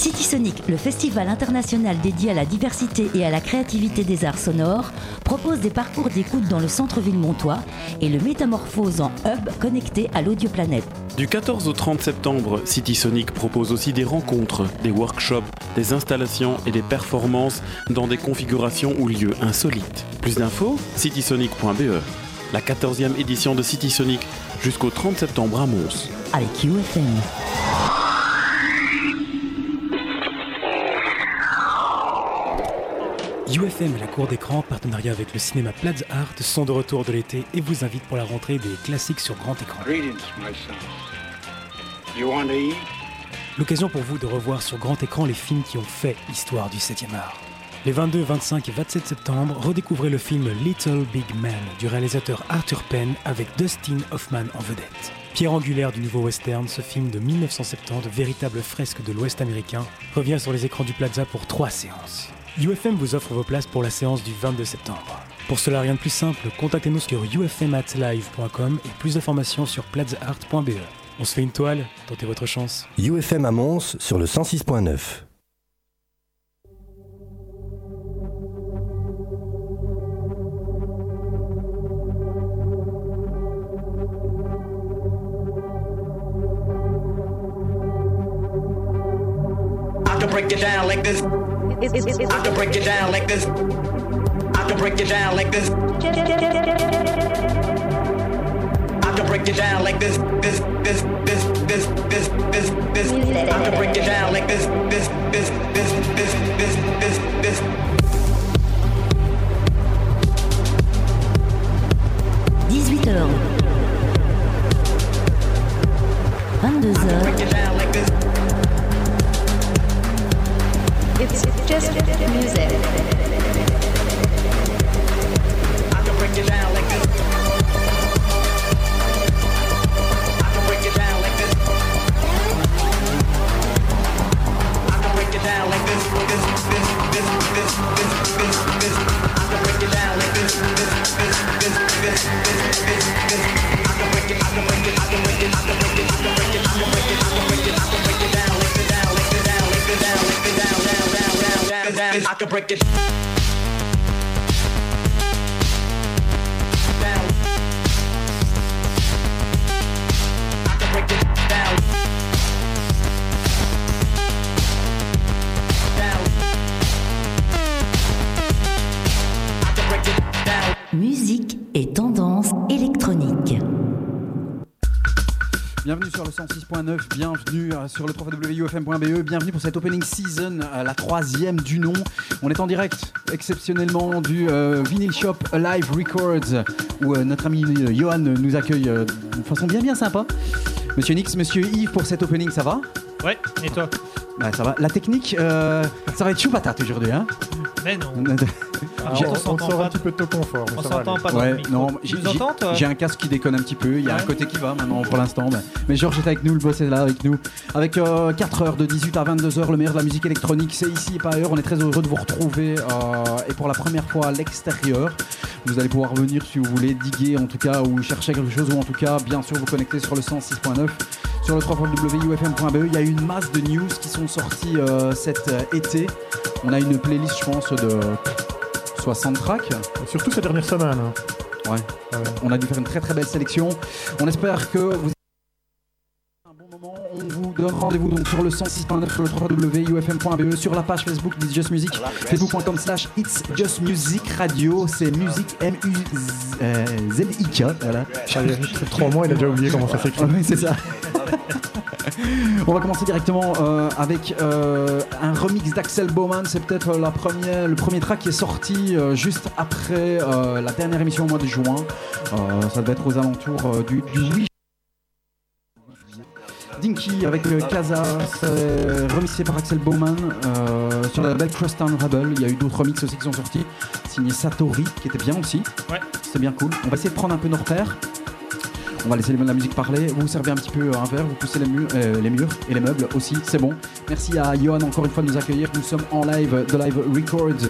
City Sonic, le festival international dédié à la diversité et à la créativité des arts sonores, propose des parcours d'écoute dans le centre-ville montois et le métamorphose en hub connecté à l'audioplanète. Du 14 au 30 septembre, City Sonic propose aussi des rencontres, des workshops, des installations et des performances dans des configurations ou lieux insolites. Plus d'infos citysonic.be. La 14e édition de City Sonic jusqu'au 30 septembre à Mons. Avec UFM. UFM et la cour d'écran, partenariat avec le cinéma Plaza Art, sont de retour de l'été et vous invitent pour la rentrée des classiques sur grand écran. L'occasion pour vous de revoir sur grand écran les films qui ont fait l'histoire du 7e art. Les 22, 25 et 27 septembre, redécouvrez le film Little Big Man du réalisateur Arthur Penn avec Dustin Hoffman en vedette. Pierre angulaire du nouveau western, ce film de 1970, véritable fresque de l'Ouest américain, revient sur les écrans du Plaza pour trois séances. UFM vous offre vos places pour la séance du 22 septembre. Pour cela, rien de plus simple, contactez-nous sur ufmatlive.com et plus d'informations sur plazaart.be. On se fait une toile, tentez votre chance. UFM à Mons sur le 106.9. I can break it down like this. I can break it down like this. I can break it down like this. I can break it down like this. This, this, this, this, this, this, this. I can break it down like this. This, this, this, this, this, this, this. 18h. 22h. Break it down like this. It's just music. I can break it down like this. I can break it. I can break it. I can break it. I can break it. Down. Like it down. Like it down. Like it down. Like it down. I break it. Musique et temps. Bienvenue sur le 106.9, bienvenue euh, sur le www.ufm.be, bienvenue pour cette opening season, euh, la troisième du nom. On est en direct exceptionnellement du euh, Vinyl Shop Live Records où notre ami Johan nous accueille euh, de façon bien bien sympa. Monsieur Nix, Monsieur Yves pour cette opening, ça va? Ouais, et toi Bah ça va. La technique, euh, ça va être chou patate aujourd'hui hein Mais non. Ah, J'ai- on, on sort pas. un petit peu de ton confort. On s'entend pas dans le Ouais, micro. non, Tu j'ai nous entends, toi j'ai un casque qui déconne un petit peu. Il y a un côté qui va maintenant pour l'instant. Mais, mais Georges est avec nous, le boss est là avec nous. Avec 4 heures de 18 à 22 heures, le meilleur de la musique électronique, c'est ici et pas ailleurs. On est très heureux de vous retrouver euh, et pour la première fois à l'extérieur. Vous allez pouvoir venir si vous voulez diguer en tout cas ou chercher quelque chose ou en tout cas bien sûr vous connecter sur le 106.9 sur le www.ufm.be. Il y a une masse de news qui sont sorties euh, cet euh, été. On a une playlist je pense de 60 tracks. Surtout ces dernières semaines. hein. Ouais. Ouais. On a dû faire une très très belle sélection. On espère que vous rendez-vous donc sur le 106.9 sur le www.ufm.be sur la page Facebook d'It's Just Music facebook.com slash It's Just Music Radio c'est musique M U Z I K voilà. Trois mois, il a déjà oublié comment ça s'écrit. C'est ça. On va commencer directement euh, avec euh, un remix d'Axel Bowman. C'est peut-être la première, le premier track qui est sorti euh, juste après la dernière émission au mois de juin. Ça devait être aux alentours du, du 8 Dinky avec Kaza, c'est remixé par Axel Bowman euh, sur la label Crosstown Rebel. Il y a eu d'autres remixes aussi qui sont sortis, signé Satori qui était bien aussi. Ouais. C'est bien cool. On va essayer de prendre un peu nos repères. On va laisser la musique parler. Vous servez un petit peu un verre, vous poussez les, murs, euh, les murs et les meubles aussi, c'est bon. Merci à Johan encore une fois de nous accueillir. Nous sommes en live de Live Records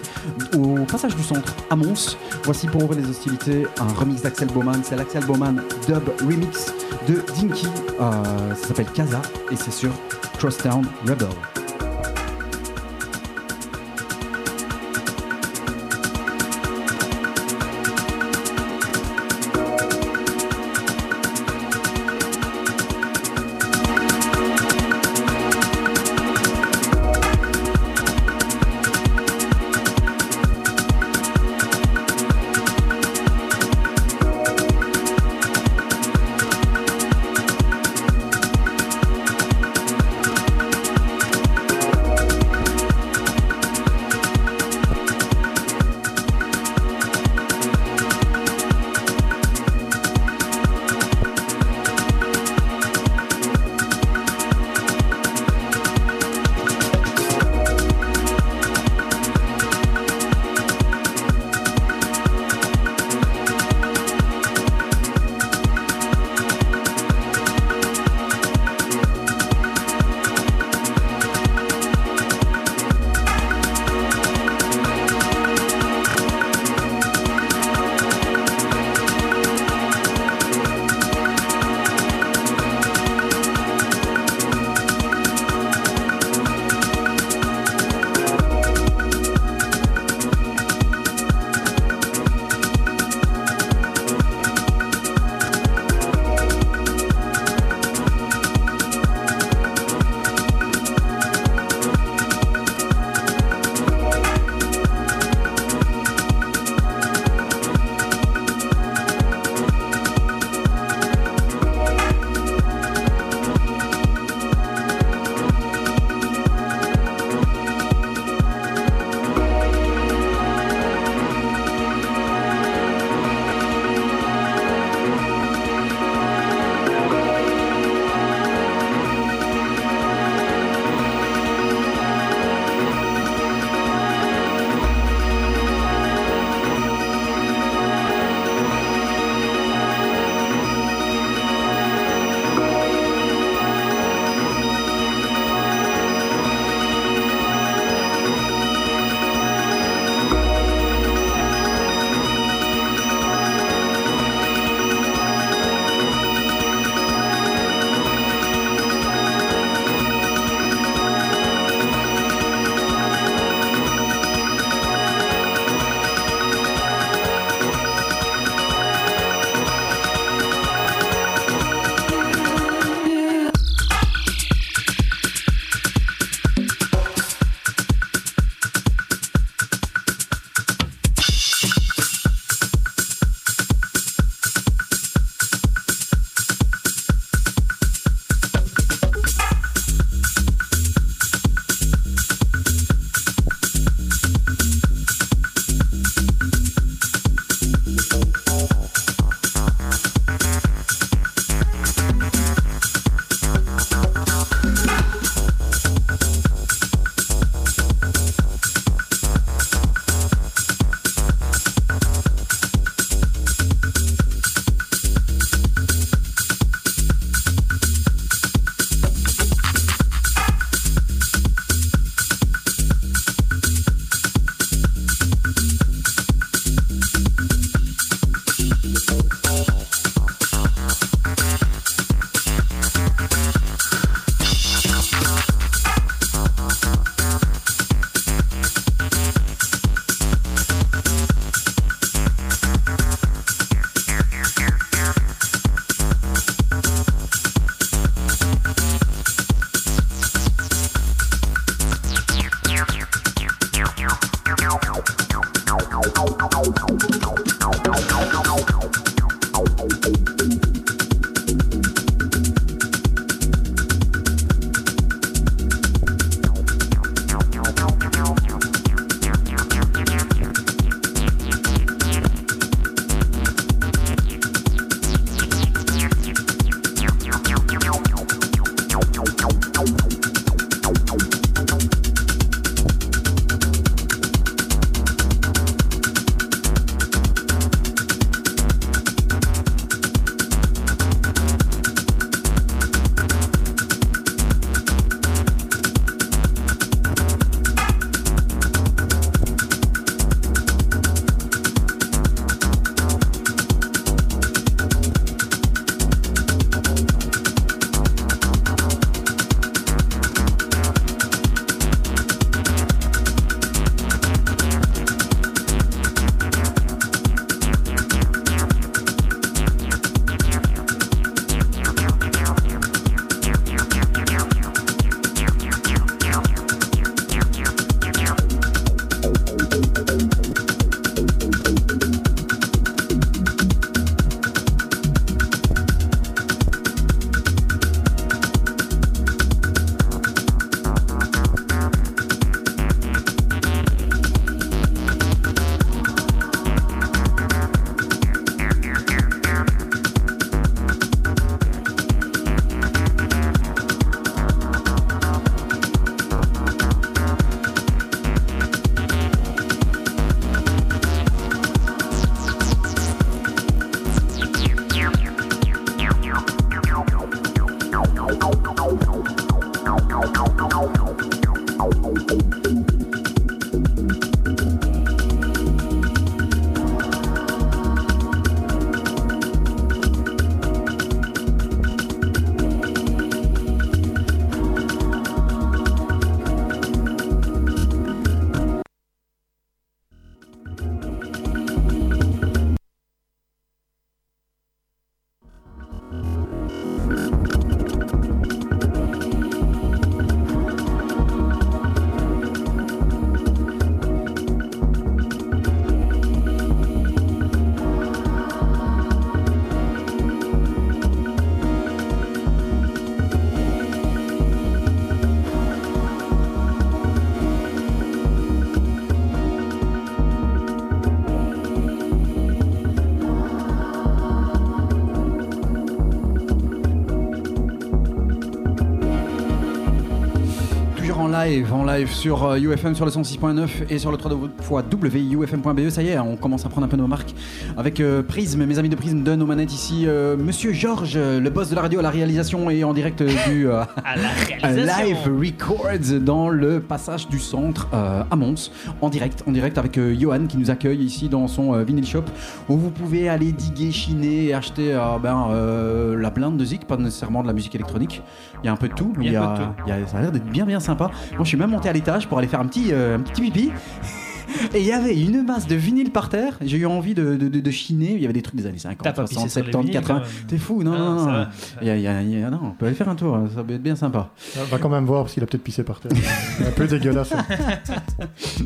au passage du centre à Mons. Voici pour ouvrir les hostilités un remix d'Axel Bowman. C'est l'Axel Bowman Dub Remix de Dinky. Euh, ça s'appelle Kaza et c'est sur Crosstown Rebel. Live, en live sur euh, UFM sur le 106.9 et sur le 3 fois wufm.be. Ça y est, on commence à prendre un peu nos marques avec euh, Prism. Mes amis de Prism donnent aux manettes ici euh, Monsieur Georges, le boss de la radio à la réalisation et en direct du euh, À la réalisation. live records dans le passage du centre euh, à Mons, en direct, en direct avec euh, Johan qui nous accueille ici dans son euh, vinyl shop où vous pouvez aller diguer, chiner et acheter euh, ben, euh, la blinde de Zik, pas nécessairement de la musique électronique. Il y a un peu de tout. Il y a un peu de tout. il y a- ça a l'air d'être bien bien sympa. Moi je suis même monté à l'étage pour aller faire un petit, euh, un petit pipi. Et il y avait une masse de vinyle par terre. J'ai eu envie de, de, de- de chiner. Il y avait des trucs des années 50, T'as pas 60, pissé sur les 70, vinyles, 80. quand même. T'es fou, non, Ah, non, non. va. Il y a- il y a- il y a- non, on peut aller faire un tour, ça peut être bien sympa. On va quand même voir parce qu'il a peut-être pissé par terre. un peu dégueulasse. hein.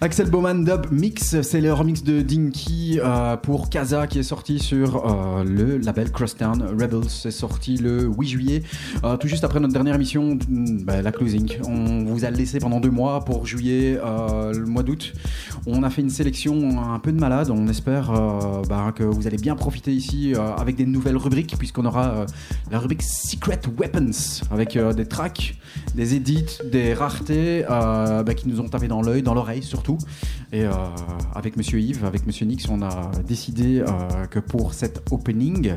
Axel Bowman Dub Mix, c'est le remix de Dinky euh, pour Kaza qui est sorti sur euh, le label Crosstown Rebels. C'est sorti le 8 juillet, euh, tout juste après notre dernière émission, mm, bah, la closing. On vous a laissé pendant deux mois pour juillet, euh, le mois d'août. On a fait une sélection un peu de malade. On espère euh, bah, que vous allez bien profiter ici euh, avec des nouvelles rubriques, puisqu'on aura euh, la rubrique Secret Weapons avec des tracks, des edits, des raretés bah, qui nous ont tapé dans l'œil, dans l'oreille surtout. Et avec Monsieur Yves, avec Monsieur Nix, on a décidé que pour cet opening,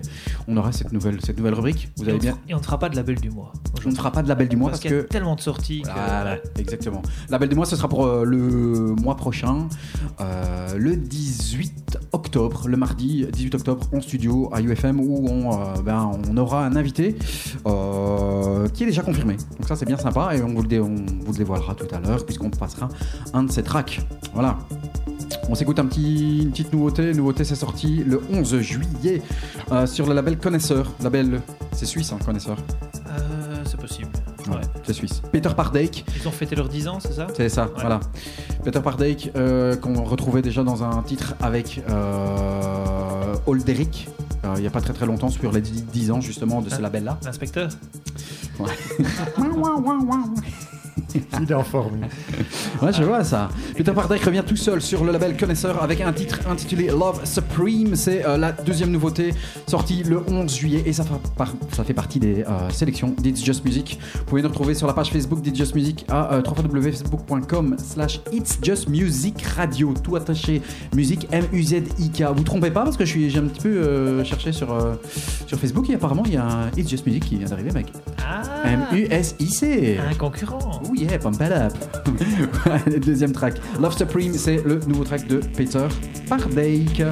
on aura cette nouvelle, cette nouvelle rubrique. Vous on, bien. et on ne fera pas de label du mois. On ne fera pas de label du mois Parce parce, qu'il y a que tellement de sorties que. voilà, exactement. Label du mois, ce sera pour euh, mois prochain, euh, le 18 octobre, le mardi 18 octobre, en studio à UFM, où on, euh, ben, on aura un invité euh, qui est déjà confirmé. Donc ça, c'est bien sympa et on vous le, on dévoilera tout à l'heure, puisqu'on passera un de ces tracks. Voilà. On s'écoute un petit, une petite nouveauté. Nouveauté, c'est sorti le 11 juillet sur le label Connaisseur. Label, c'est suisse, hein, Connaisseur. C'est possible. Ouais, Ouais. c'est suisse. Peter Pardake. Ils ont fêté leurs 10 ans, c'est ça? C'est ça, Ouais. voilà. Peter Pardake, euh, qu'on retrouvait déjà dans un titre avec euh, Olderic, euh, il n'y a pas très très longtemps, sur les 10 ans justement de ce Ah. label-là. L'inspecteur? Il est en forme. Ouais, je vois ça. Peter Pardake revient tout seul sur le label Connaisseur avec un titre intitulé Love Supreme. C'est euh, la deuxième nouveauté sortie le 11 juillet et ça, fait par- ça fait partie des euh, sélections d'It's Just Music. Vous pouvez nous retrouver sur la page Facebook d'It's Just Music à euh, www.facebook.com slash It's Just Music Radio. Tout attaché. Musique M-U-Z-I-K. Vous trompez pas parce que je suis- j'ai un petit peu euh, cherché sur, euh, sur Facebook et apparemment il y a un It's Just Music qui vient d'arriver, mec. Ah M-U-S-I-C. Un concurrent Oh yeah, pump it up. deuxième track. Love Supreme, c'est le nouveau track de Peter Pardake.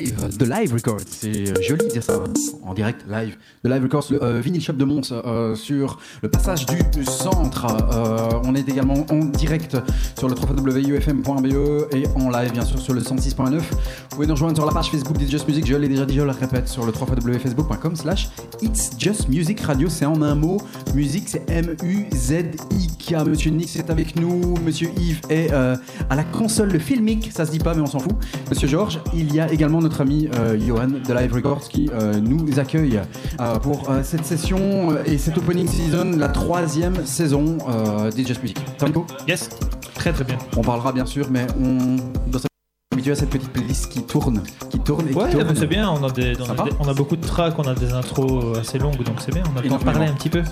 De Live Records. C'est euh, joli de dire ça. En direct live de Live Records, le euh, vinyle shop de Mons euh, sur le passage du centre. On est également en direct sur le www.ufm.be et en live bien sûr sur le 106.9. Vous pouvez nous rejoindre sur la page Facebook d'It's Just Music. Je l'ai déjà dit, je le répète sur le www.facebook.com slash It's Just Music Radio. C'est en un mot. Musique, c'est M-U-Z-I-K. Monsieur Nix est avec nous. Monsieur Yves est euh, à la console, le filmic. Ça se dit pas, mais on s'en fout. Monsieur Georges il y a également notre ami euh, Johan de Live Records qui euh, nous accueille pour cette session et cette opening season, la troisième saison des Just Music. Nico Yes, très très bien. On parlera bien sûr, mais on doit s'habituer à cette petite playlist qui tourne, qui tourne et Ouais, qui tourne. c'est bien, on a, des, on, a va? des- on a beaucoup de tracks, on a des intros assez longues, donc c'est bien, on a Énormément. parler un petit peu.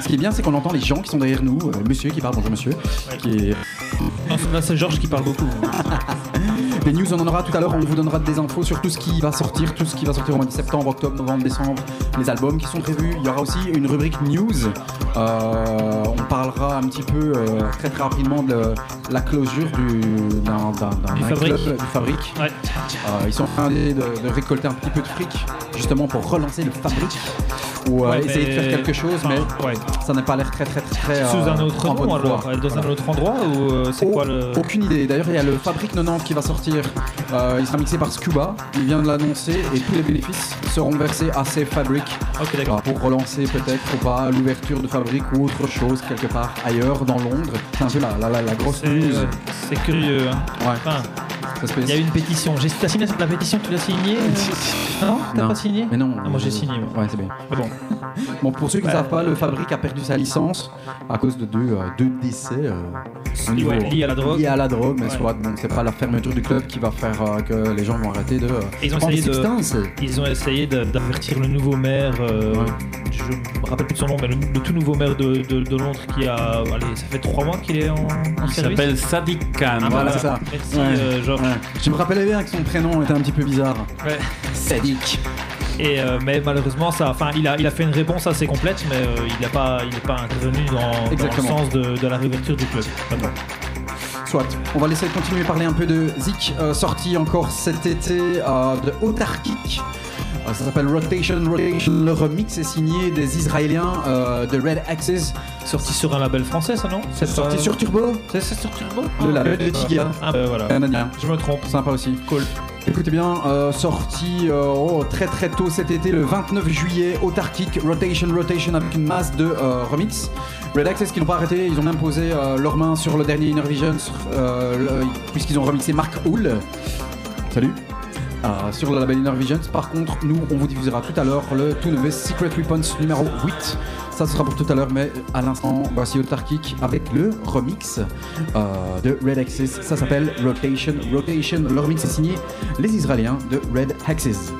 Ce qui est bien, c'est qu'on entend les gens qui sont derrière nous, euh, monsieur qui parle, bonjour monsieur, qui est Non, là c'est Georges qui parle beaucoup. Les news, on en aura tout à l'heure. On vous donnera des infos sur tout ce qui va sortir, tout ce qui va sortir au mois de septembre, octobre, novembre, décembre, les albums qui sont prévus. Il y aura aussi une rubrique news. Euh, on parlera un petit peu euh, très très rapidement de la closure du, d'un, d'un, d'un- Du d'un Fabrique. club, du fabrique. Ouais. Euh, ils sont en train de, de récolter un petit peu de fric justement pour relancer le fabrique ou euh, Ouais, essayer de faire quelque chose, enfin, mais ouais. ça n'a pas l'air très très très. très, Sous euh, un autre nom alors voie. Dans Voilà. un autre endroit ou euh, c'est quoi le. Aucune idée. D'ailleurs, il y a le Fabrique 90 qui va sortir. Euh, il sera mixé par Scuba. Il vient de l'annoncer et tous les bénéfices seront versés à Safe Fabric euh, pour relancer peut-être ou pas l'ouverture de Fabrique ou autre chose quelque part ailleurs dans Londres. C'est un peu la, la, la, la grosse news. euh, c'est curieux. hein. Ouais, Enfin, il y a eu une pétition. J'ai t'as signé la pétition, tu l'as signée euh Non T'as pas signé Mais non. Ah, moi j'ai signé. Ouais, c'est bien. Mais bon, Bon, pour ceux qui ne savent pas, le Fabrique a perdu sa licence à cause de deux, euh, deux décès. euh, au niveau- ouais, lié à la drogue. liés à la drogue, mais Ouais. soit bon, c'est pas la fermeture du club qui va faire euh, que les gens vont arrêter de euh, Ils ont prendre essayé des de- substances. Ils ont essayé de- d'avertir le nouveau maire, euh, Ouais. je me rappelle plus de son nom, mais le, le tout nouveau maire de, de- de Londres qui a. Allez, ça fait trois mois qu'il est en, en Il service. s'appelle Sadiq Khan. Ah, Voilà, c'est ça. Merci, Ouais. euh, Georges. Ouais. Je me rappelais bien que son prénom était un petit peu bizarre. Ouais. Sadiq. Et euh, mais malheureusement, ça, enfin, il a, il a fait une réponse assez complète, mais euh, il n'a pas, il n'est pas intervenu dans, dans le sens de, de la réouverture du club. Soit. On va laisser continuer parler un peu de Zik, euh, sorti encore cet été de Autarkic. Euh, ça s'appelle Rotation Rotation. Le remix est signé des Israéliens euh, de Red Axis. Sorti sur un label français, ça non? C'est sorti sur Turbo. C'est sur Turbo? Le Ah, label de Tiga. Ah bah voilà. Je me trompe. Sympa aussi. Cool. Écoutez bien, euh, sorti euh, oh, très très tôt cet été, le 29 juillet, Autarkic, Rotation Rotation avec une masse de euh, remix. Red Access qui n'ont pas arrêté, ils ont même posé leurs mains sur le dernier Inner Vision, puisqu'ils ont remixé Mark Hull. Salut. Euh, sur le label Inner. Par contre, nous, on vous diffusera tout à l'heure le tout nouveau Secret Weapons numéro 8. Ça, sera pour tout à l'heure, mais à l'instant, voici Autarkic avec le remix euh, de Red Axis. Ça s'appelle Rotation Rotation. Le remix est signé les Israéliens de Red Axis.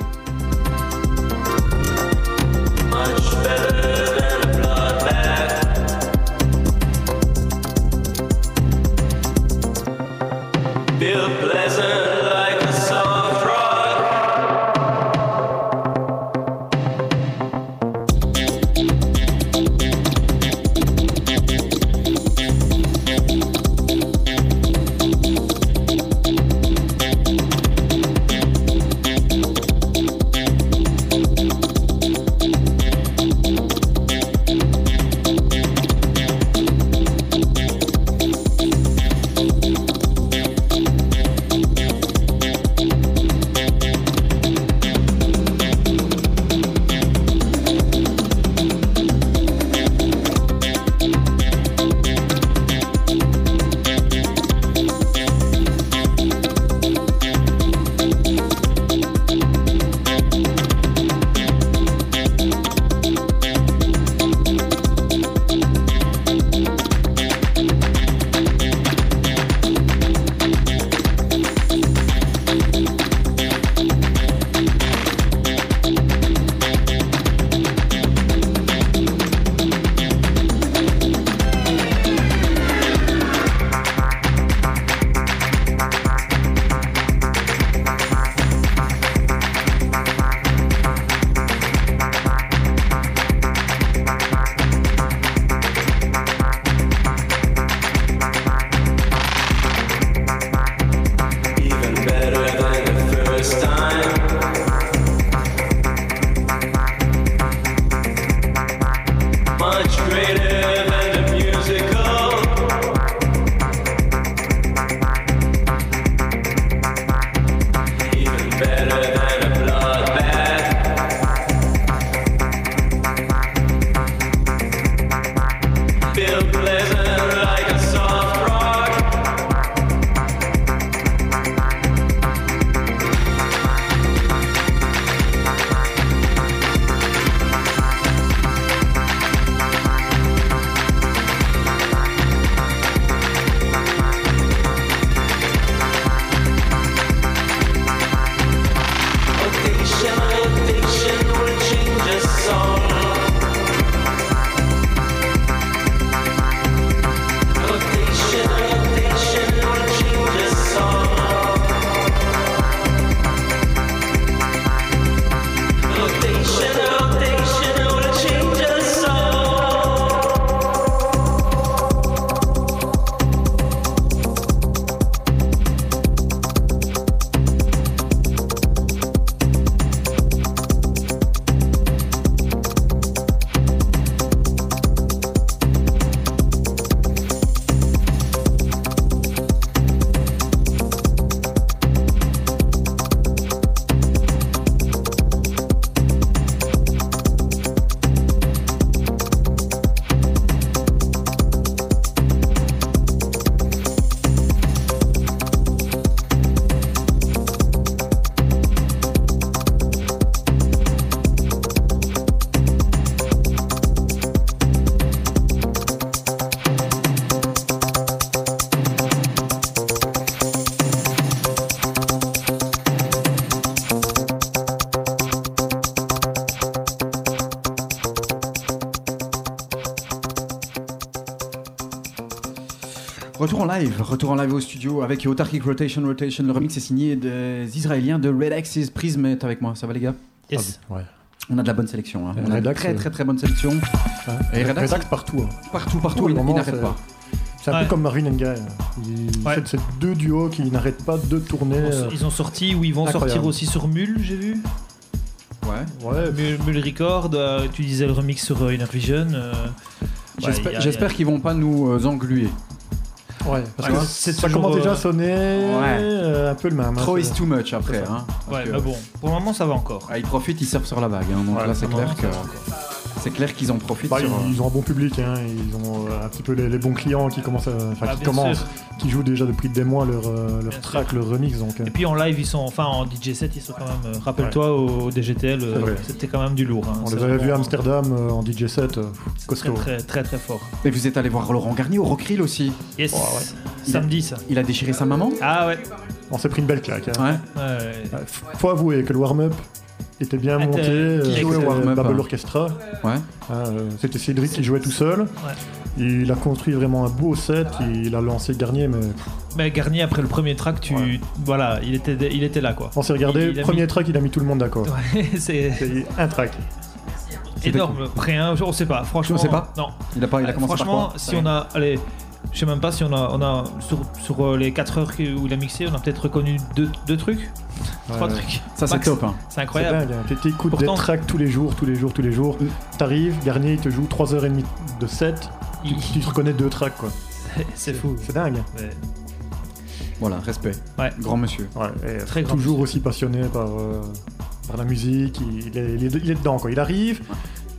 Live, retour en live au studio avec Autarkic Rotation Rotation. Le remix est signé des Israéliens de Red Axis Prism est avec moi. Ça va les gars? Yes. Ah, ouais. On a de la bonne sélection. hein. On a de Redax, très euh, très très bonne sélection. Et Redax, Redax partout. hein. partout, partout, le il, n'arrête c'est- pas. C'est un Ouais. peu comme Marvin and Guy. Ouais. c'est- deux duos qui n'arrêtent pas de tourner. euh, Ils ont sorti ou ils vont Incroyable. sortir aussi sur Mule, j'ai vu. Ouais. Ouais, Mule, Mule Record, euh, tu disais le remix sur euh, Inner Vision. euh, ouais, J'espère a- j'espère qu'ils vont pas nous euh, engluer. Ouais, parce Ouais, que c'est ça toujours, commence déjà à sonner euh, un peu le même. hein, Trop is too much après. Hein, Ouais, que- mais bon, pour le moment ça va encore. Ah, ils profitent, ils surfent sur la vague. hein, donc Ouais, là, c'est clair que c'est clair qu'ils en profitent. Bah, sur, euh, ils ont un bon public, hein, ils ont euh, un petit peu les, les bons clients qui commencent, à, enfin, Bah, qui bien commencent, sûr. Qui jouent déjà depuis des mois leur, euh, leur track, leur remix. Donc, Et puis en live, ils sont, enfin en DJ set, ils sont quand même. euh, Rappelle-toi au DGTL, euh, c'était quand même du lourd. hein. on les avait vus à Amsterdam euh, en DJ set, euh, costaud. Très, très très très fort. Et vous êtes allé voir Laurent Garnier au Rockrill aussi. Yes. Ouais, ouais. Samedi ça. Il a déchiré sa maman Ah ouais. On s'est pris une belle claque. hein. Ouais. Ouais, ouais. Faut avouer que le warm-up était bien Était- monté. qui jouait warm-up, Babel hein Orchestra. Ouais. Euh, C'était Cédric qui jouait tout seul. Il a construit vraiment un beau set. Il a lancé Garnier, mais Mais Garnier après le premier track, tu, Ouais. voilà, il était, il était là quoi. on s'est regardé. Il premier mis- track, il a mis tout le monde d'accord. Ouais, c'est un track. énorme. Après un, on sait pas. Franchement, On sait pas Non. Il a pas, il a commencé par Franchement, quoi si on a, allez, je sais même pas si on a, on a sur, sur euh, les 4 heures où il a mixé, on a peut-être reconnu deux, deux trucs, trois Ouais. trucs. Ça, c'est top. hein. C'est incroyable. dingue. hein. Tu écoutes Pourtant- des tracks tous les jours, tous les jours, tous les jours. Mm. T'arrives, Garnier, il te joue 3h30 de set. Tu, Il- tu te reconnais deux tracks, quoi. C'est fou. C'est dingue. Voilà, respect. Ouais. Grand monsieur. Ouais, et Très grand toujours monsieur. aussi passionné par, euh, par la musique. Il, il est, il est- il est dedans, quoi. Il arrive,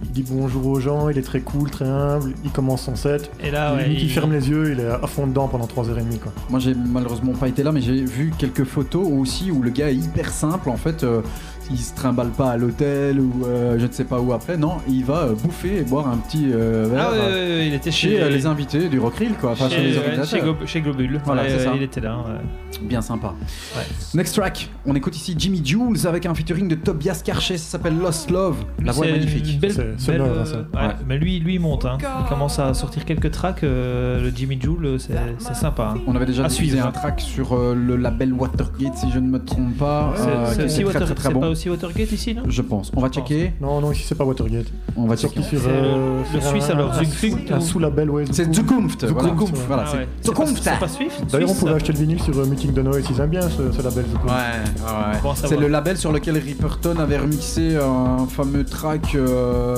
il dit bonjour aux gens, il est très cool, très humble. Il commence son set. Et là, ouais, il- ferme les yeux, il est à fond dedans pendant 3h30, quoi. Moi, j'ai malheureusement pas été là, mais j'ai vu quelques photos aussi où le gars est hyper simple. En fait, euh, il se trimballe pas à l'hôtel ou euh, je ne sais pas où après. Non, il va euh, bouffer et boire un petit euh, verre Ah ouais, ouais, ouais, il était chez chez, les invités du Rockrill, quoi. Enfin, chez, chez, les ouais, organisateurs. chez Glo- chez Globule. Voilà, Ouais, c'est ça. Il était là. ouais. Bien sympa. Ouais. Next track, on écoute ici Jimmy Jules avec un featuring de Tobias Karcher, ça s'appelle Lost Love. La voix est magnifique. belle- sonore, hein, euh, ça. ouais, Ouais. Mais lui, lui, il monte. hein. Il commence à sortir quelques tracks. euh, le Jimmy Joule, c'est sympa. hein. On avait déjà diffusé un track sur euh, le label Watergate, si je ne me trompe pas. C'est euh, aussi très, très, très c'est bon. Aussi Watergate ici, non? Je pense. On va checker. Non, non, ici c'est pas Watergate. On va checker. sur, C'est euh, le- Suisse, alors, un Zukunft sous- Un ou- sous-label, ouais. C'est Zukunft. Zukunft. Voilà, Zukunft, c'est- ouais. voilà, Ah c'est pas- Zukunft. C'est pas Swift D'ailleurs, on pouvait acheter le vinyle sur euh, Meeting de Noise, ils aiment bien ce, label. Zukunft. Ouais, ouais. C'est le label sur lequel Ripperton avait remixé un fameux track euh,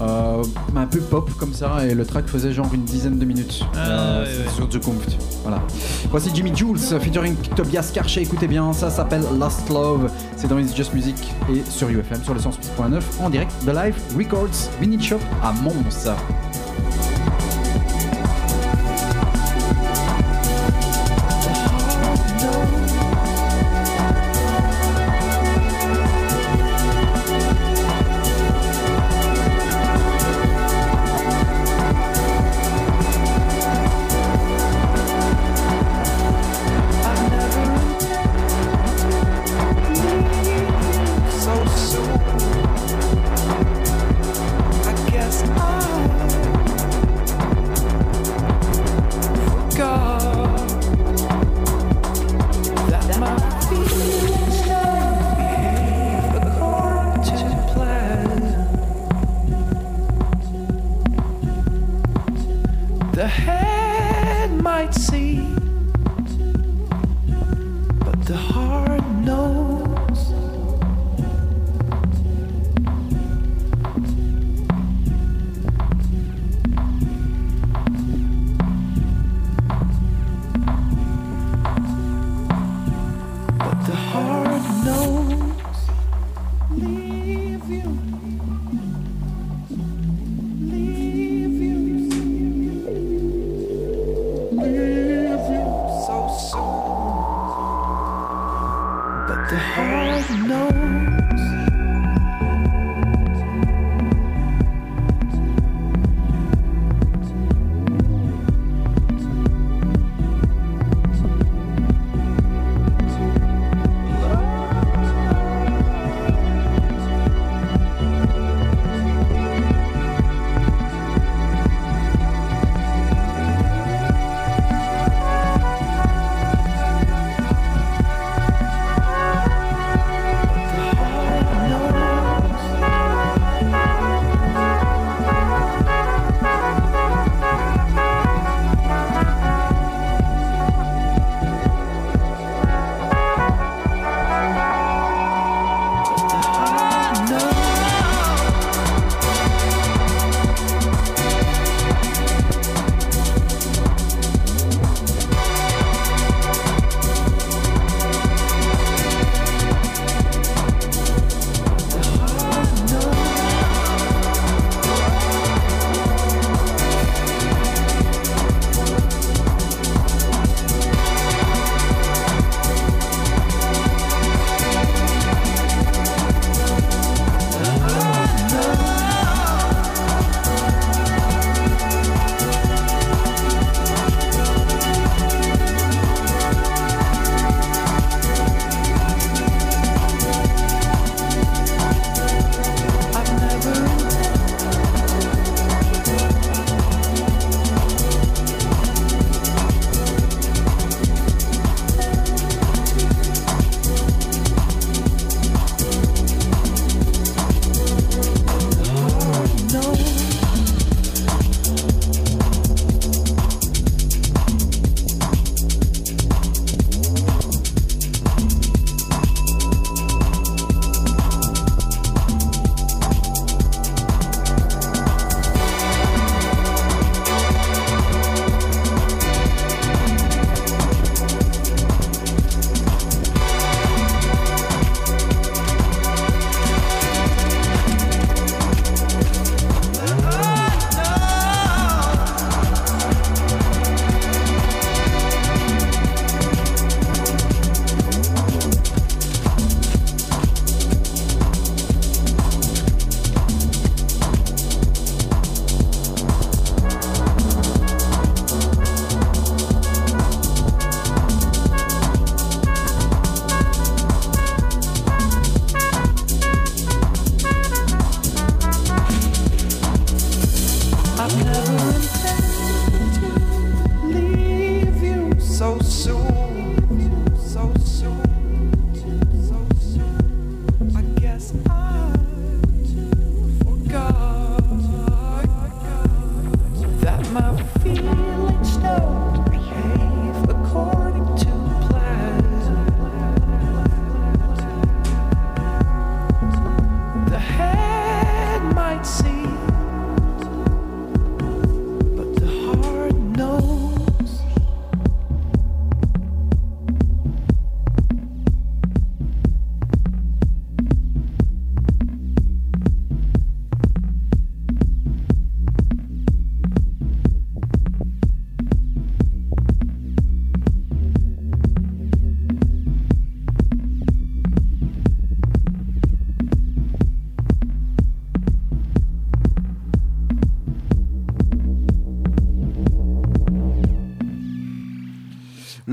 un peu pop comme ça et le track faisait genre une dizaine de minutes Ah, sur Zukunft. Voilà. Voici Jimmy Jules featuring Tobias Karcher. Écoutez bien, ça s'appelle Lost Love. C'est dans It's Just Music et sur UFM sur le 106.9 en direct de Live Records Vinyl Shop à Mons.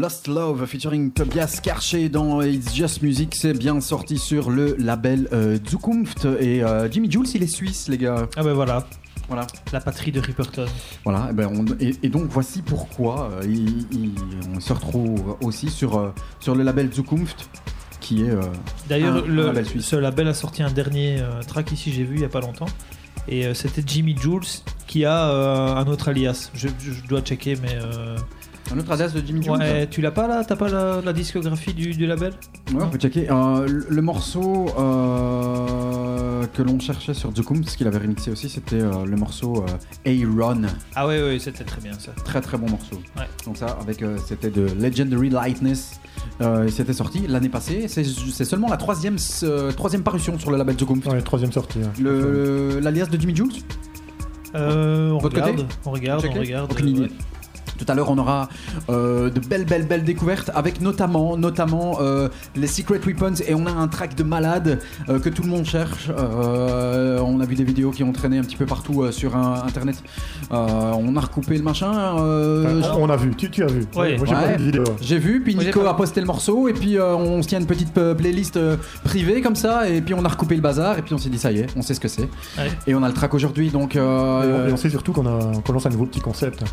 Lost Love featuring Tobias Karcher dans It's Just Music, c'est bien sorti sur le label euh, Zukunft et euh, Jimmy Jules il est suisse les gars. Ah ben voilà, Voilà. la patrie de Ripperton. Voilà, et, ben on- et- et donc voici pourquoi euh, il- il- on se retrouve aussi sur, euh, sur le label Zukunft qui est D'ailleurs, le- label ce label a sorti un dernier track ici, j'ai vu il y a pas longtemps. Et c'était Jimmy Jules qui a un autre alias. Je, je dois checker, mais. Un autre adresse de Jimmy Jules. Ouais, tu l'as pas là T'as pas la, la discographie du, du label? Ouais, on peut checker. Euh, le- le morceau euh, que l'on cherchait sur Zukunft, ce qu'il avait remixé aussi, c'était euh, le morceau euh, A-Run. Ah ouais, ouais, c'était très bien ça. Très très bon morceau. Ouais. Donc ça, avec euh, c'était de Legendary Lightness. Euh, c'était sorti l'année passée. C'est seulement la troisième, euh, troisième parution sur le label Zukunft. Ouais, troisième sortie. ouais. Le- L'alias de Jimmy Jules Euh, on, regarde, on regarde, on regarde. Aucune idée. ouais. Tout à l'heure, on aura euh, de belles, belles, belles découvertes avec notamment, notamment euh, les Secret Weapons et on a un track de malade euh, que tout le monde cherche. Euh, on a vu des vidéos qui ont traîné un petit peu partout euh, sur un- internet. Euh, on a recoupé le machin. euh, Enfin, on a vu, tu, tu as vu. Moi j'ai Ouais. pas vu de vidéo. j'ai vu, puis Nico a posté le morceau, et puis euh, on se tient une petite playlist euh, privée comme ça, et puis on a recoupé le bazar, et puis on s'est dit ça y est, on sait ce que c'est. Ouais. Et on a le track aujourd'hui, donc Et, on, et on sait surtout qu'on a qu'on lance un nouveau petit concept,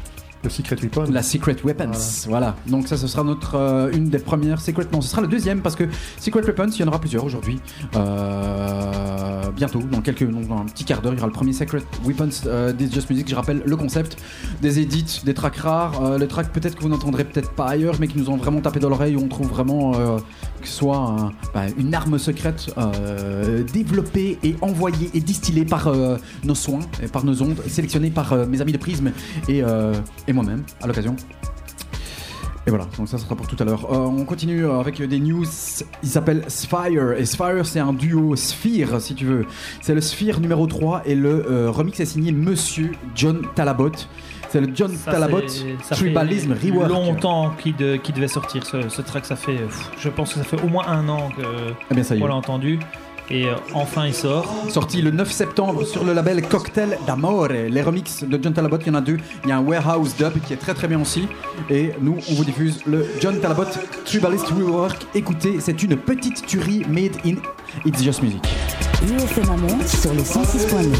Secret Weapon. la Secret Weapons. Voilà. Donc ça, ce sera notre euh, une des premières Secret. Non, ce sera le deuxième parce que Secret Weapons, il y en aura plusieurs aujourd'hui. Euh, bientôt, dans quelques, dans un petit quart d'heure, il y aura le premier Secret Weapons euh, This Just Music. Je rappelle le concept des edits, des tracks rares, les tracks peut-être que vous n'entendrez peut-être pas ailleurs, mais qui nous ont vraiment tapé dans l'oreille où on trouve vraiment que ce soit un- bah, une arme secrète développée et envoyée et distillée par nos soins et par nos ondes, sélectionnée par mes amis de Prisme et, et moi-même à l'occasion. Et voilà, donc ça, sera pour tout à l'heure. Euh, on continue avec des news. Il s'appelle Sphere. Et Sphere, c'est un duo Sphere, si tu veux. C'est le Sphere numéro 3 et le euh, remix est signé Monsieur John Talabot. C'est le John Ça, Talabot ça Tribalism fait Rework. longtemps qu'il de- qu'il devait sortir ce, ce track. Ça fait, je pense que ça fait au moins un an que Eh bien, ça y est. on l'a entendu. Et euh, enfin, il sort. Sorti le 9 septembre sur le label Cocktail d'Amore. Les remixes de John Talabot, il y en a deux. Il y a un Warehouse Dub qui est très très bien aussi. Et nous, on vous diffuse le John Talabot Tribalist Rework. Écoutez, c'est une petite tuerie made in It's Just Music. UFM sur le 106.9.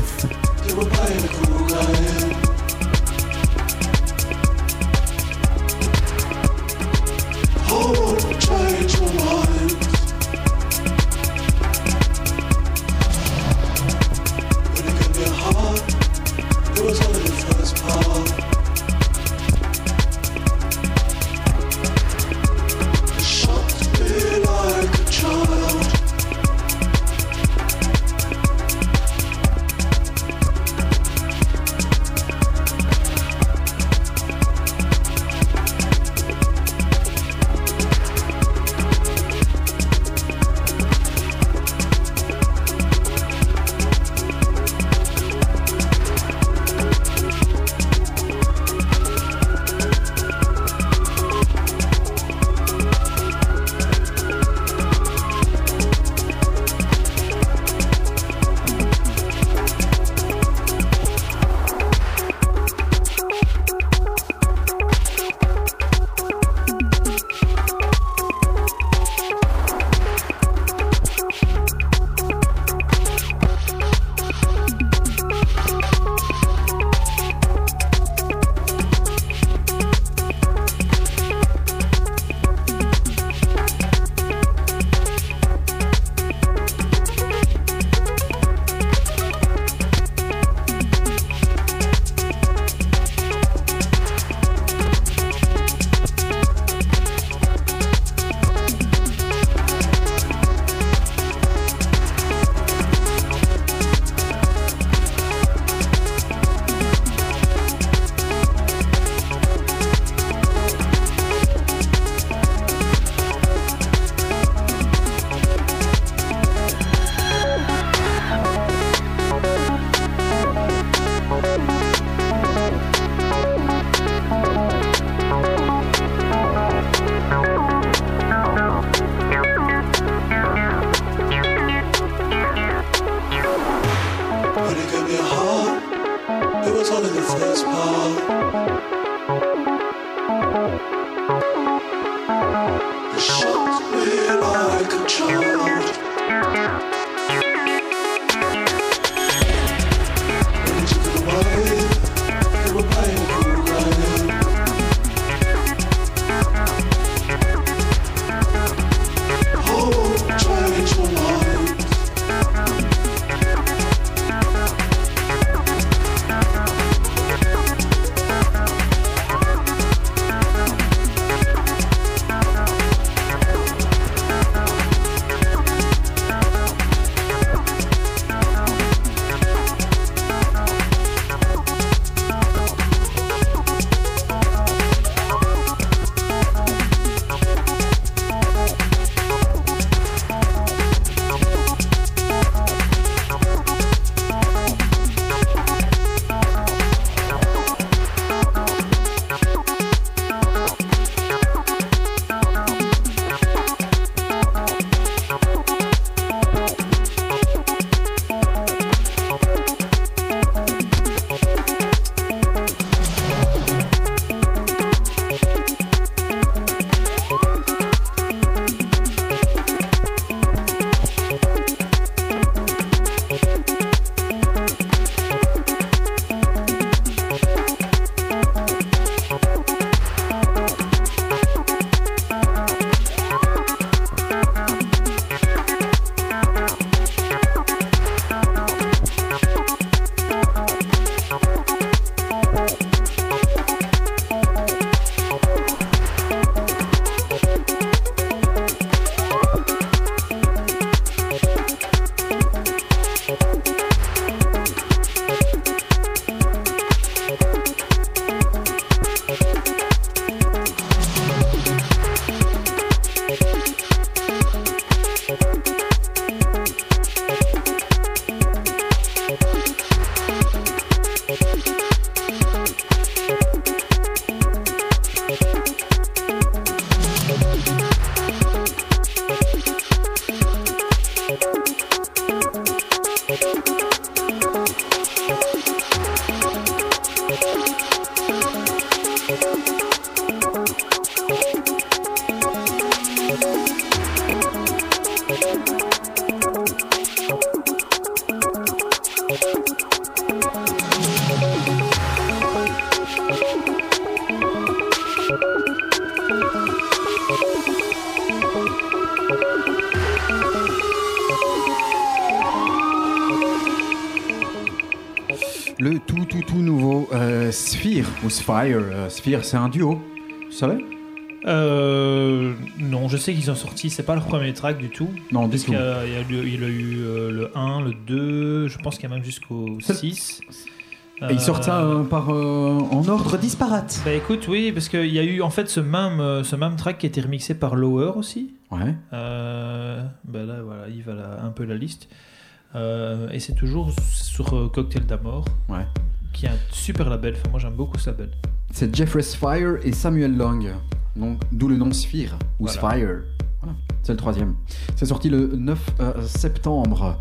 ou Sphere. Euh, Sphere, c'est un duo. Tu savais Euh, non, je sais qu'ils ont sorti, c'est pas leur premier track du tout. Non, du tout. y a, il y a eu, a euh, le 1, le 2, je pense qu'il y a même jusqu'au 6. Et ils sortent ça euh, par, euh, en ordre disparate. Bah écoute, oui, parce qu'il y a eu en fait ce même, euh, ce même track qui a été remixé par Lower aussi. Ouais. Euh, bah là, voilà, il va la- un peu la liste. Euh, et c'est toujours sur euh, Cocktail d'Amour, Ouais. Qui est un super label. Enfin, moi j'aime beaucoup ce label. C'est Jeffrey Sphere et Samuel Long. Donc, D'où le nom Sphere ou Voilà. Sphere. Voilà, c'est le troisième. C'est sorti le 9 euh, septembre.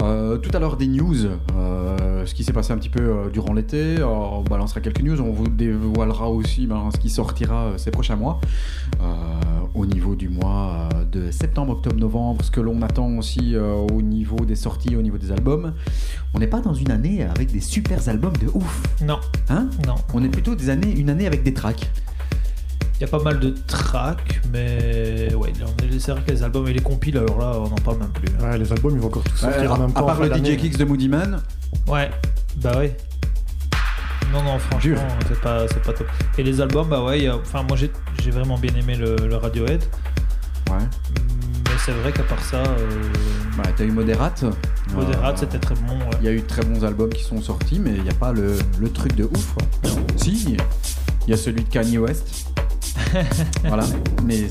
Euh, tout à l'heure des news, euh, ce qui s'est passé un petit peu euh, durant l'été. On balancera quelques news, on vous dévoilera aussi ben, ce qui sortira ces prochains mois. Au niveau du mois de septembre, octobre, novembre, ce que l'on attend aussi au niveau des sorties, au niveau des albums. On n'est pas dans une année avec des super albums de ouf. Non, Hein? Non. On est plutôt des années, une année avec des tracks. Il y a pas mal de tracks, mais ouais, là, on est- c'est vrai que les albums et les compiles, alors là, on n'en parle même plus. hein. Ouais, les albums, ils vont encore tous sortir en même à temps. part fin le. DJ Kicks de Moody Man, Ouais, bah ouais. Non, non, franchement, c'est pas, c'est pas top. Et les albums, bah ouais, enfin, moi j'ai j'ai vraiment bien aimé le, le Radiohead, ouais. mais c'est vrai qu'à part ça, euh, Bah, t'as eu Moderate. Moderate, Euh, c'était très bon. ouais. Il y a eu de très bons albums qui sont sortis, mais il n'y a pas le, le truc de ouf. quoi. Si, il y a celui de Kanye West. voilà, mais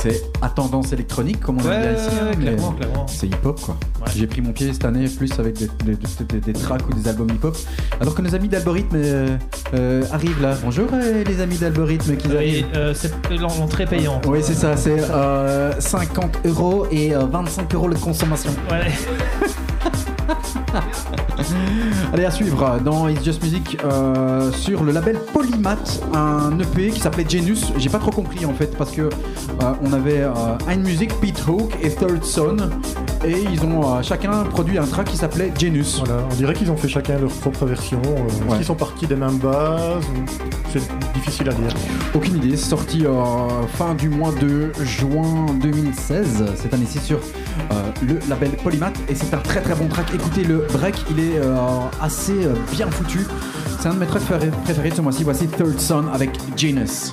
c'est à tendance électronique, comme on Ouais, aime bien ici. hein, clairement, clairement. C'est hip-hop, quoi. Ouais. J'ai pris mon pied cette année plus avec des, des, des- des- des tracks ou des albums hip-hop. Alors que nos amis d'Algorithme euh, euh, arrivent là. Bonjour, euh, les amis d'Algorithme qui arrivent. c'est l'entrée payante. Oui, c'est ça, c'est euh, 50 euros et euh, 25 euros de consommation. Ouais. Allez, à suivre dans It's Just Music euh, sur le label Polymath, un EP qui s'appelait Genus. J'ai pas trop compris en fait parce que euh, on avait euh, Ein Music, Pete Hook et Third Son et ils ont chacun produit un track qui s'appelait Genus. Voilà, on dirait qu'ils ont fait chacun leur propre version. Est-ce Ouais. qu'ils sont partis des mêmes bases ou- C'est difficile à dire. Aucune idée, sorti euh, fin du mois de juin 2016, cette année-ci sur euh, le label Polymath et c'est un très très bon track. Écoutez le break, il est euh, assez euh, bien foutu. C'est un de mes tracks préférés- de ce mois-ci. Voici Third Son avec Genus.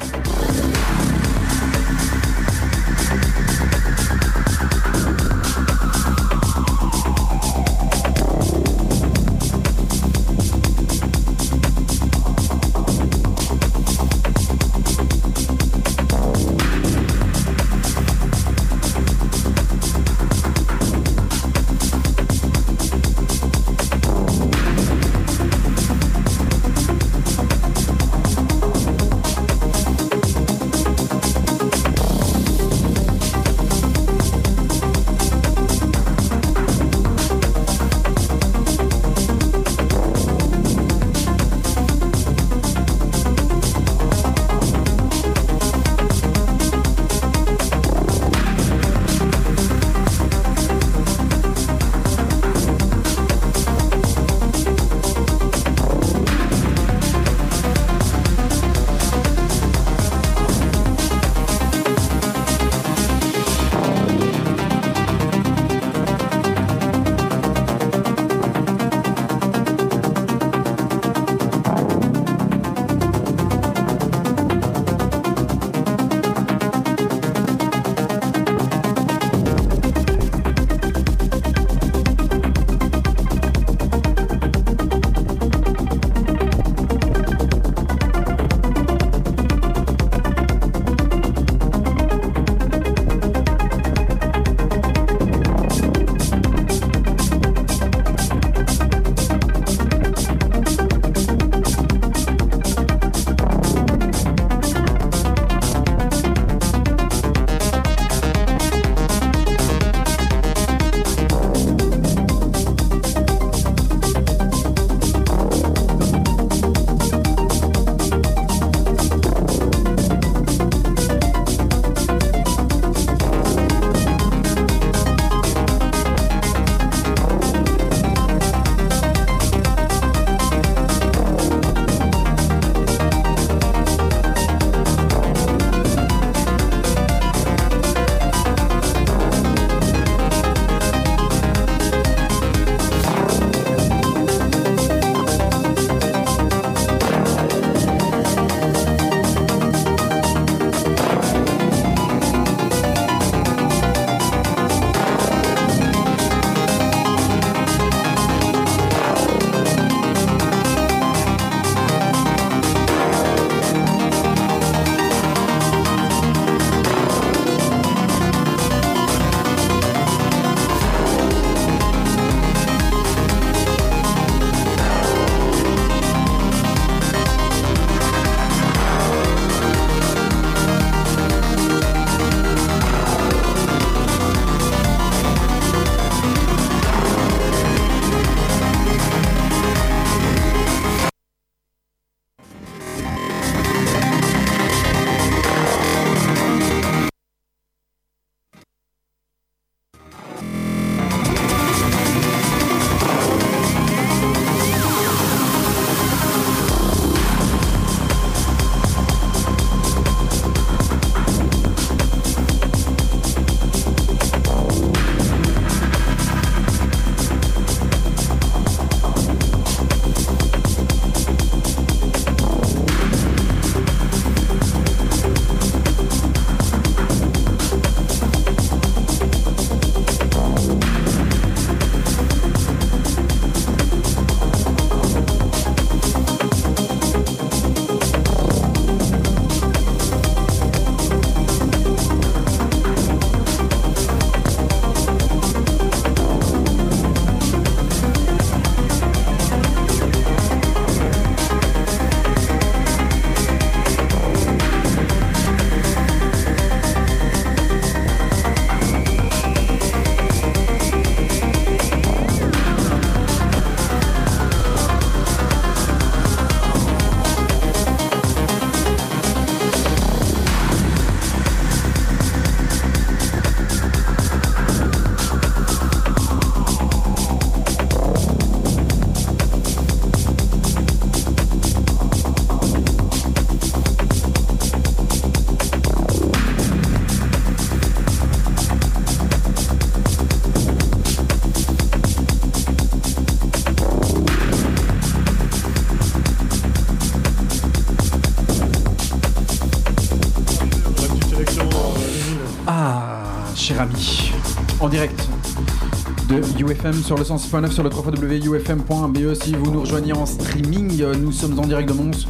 Sur le 106.9 sur le www.ufm.be. E. Si vous nous rejoignez en streaming, euh, nous sommes en direct de Mons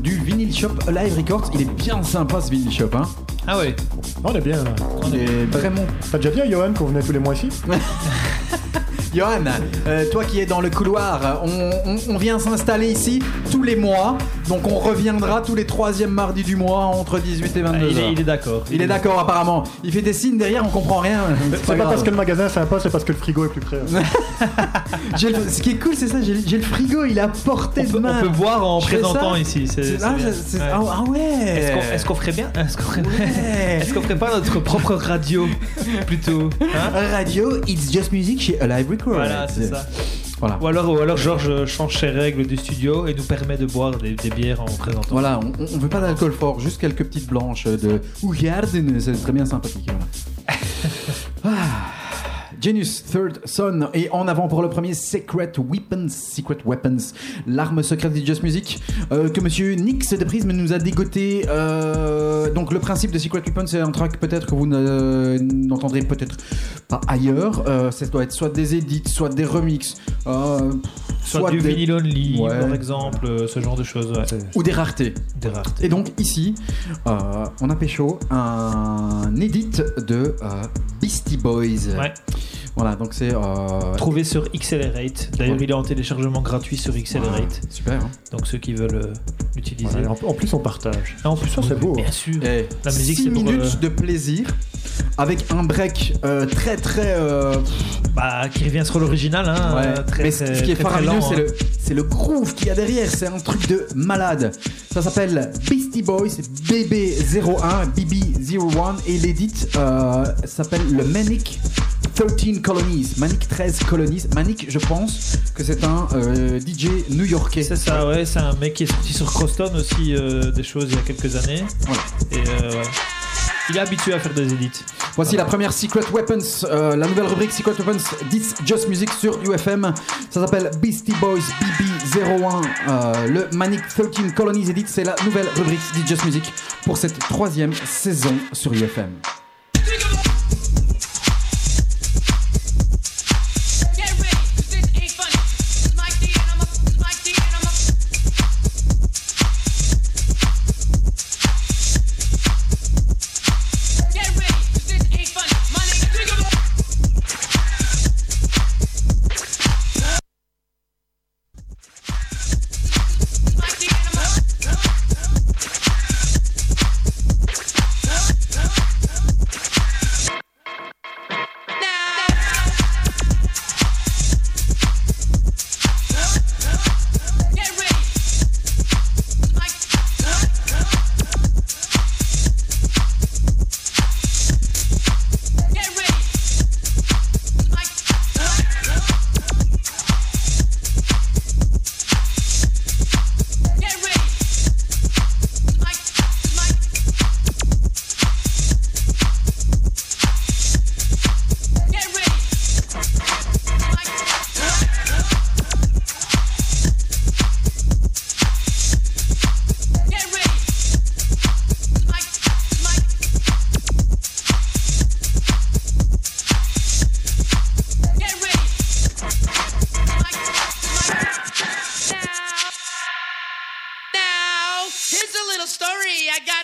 du Vinyl Shop Live Records. Il est bien sympa ce Vinyl Shop, hein Ah ouais. On est bien là. Il est vraiment. T'as déjà dit à Johan qu'on venait tous les mois ici? Johan, euh, toi qui es dans le couloir, on, on- on vient s'installer ici tous les mois. Donc on reviendra tous les troisièmes mardis du mois entre 18 et 22 Ah, il, est, il est d'accord. Il est d'accord apparemment. Il fait des signes derrière, on comprend rien. C'est pas, parce que le magasin est sympa, c'est parce que le frigo est plus près. J'ai le- Ce qui est cool, c'est ça. J'ai j'ai le frigo, il est portée On de peut, main. on peut voir en Je présentant ici. c'est- C'est- c'est ah, bien. c'est- Ouais. ah, ah ouais. Est-ce qu'on est-ce qu'on ferait bien? Est-ce qu'on ferait, Ouais. est-ce qu'on ferait pas notre propre radio plutôt hein? Radio, it's just music chez Alive Records. Voilà, c'est ça. Voilà. Ou alors, ou alors Georges change ses règles du studio et nous permet de boire des, des bières en présentant. Voilà, on, on veut pas d'alcool fort, juste quelques petites blanches de Ougarden, c'est très bien sympathique. Voilà. Ah. Genius Third Son et en avant pour le premier Secret Weapons, Secret Weapons, l'arme secrète de Just Music euh, que Monsieur Nix de Prism nous a dégoté. euh, donc le principe de Secret Weapons c'est un track peut-être que vous ne- n'entendrez peut-être pas ailleurs. Euh, ça doit être soit des edits, soit des remixes, euh, Soit, du des- vinyle only, Ouais. par exemple, euh, ce genre de choses. ouais. ou des raretés. Des raretés. Et donc ici, euh, on a pécho un edit de euh, Beastie Boys. Ouais. Voilà, donc c'est... euh, Trouvé sur Accelerate. D'ailleurs, Ouais. il est en téléchargement gratuit sur Accelerate. Super. hein. Donc ceux qui veulent euh, l'utiliser. En, en plus, on partage. Ah, en plus, Ça, c'est beau. Bien sûr. Et La musique, six c'est pour, minutes euh, de plaisir avec un break euh, très très... euh, Bah, qui revient sur l'original. Hein, ouais. euh, très, Mais ce très- ce qui est faramineux, c'est hein. le, c'est le groove qu'il y a derrière. C'est un truc de malade. Ça s'appelle Beastie Boys BB01, BB01 et l'édit euh, s'appelle le Manic 13 Colonies. Manic 13 Colonies. Manic, je pense que c'est un euh, DJ new-yorkais. C'est ça, ouais. C'est un mec qui est sorti sur Crosstown aussi euh, des choses il y a quelques années. Voilà. Et euh, ouais. Il est habitué à faire des edits. Voici la première Secret Weapons, euh, la nouvelle rubrique Secret Weapons This Just Music sur UFM. Ça s'appelle Beastie Boys BB01. euh, le Manic 13 Colonies Edit, c'est la nouvelle rubrique This Just Music pour cette troisième saison sur UFM.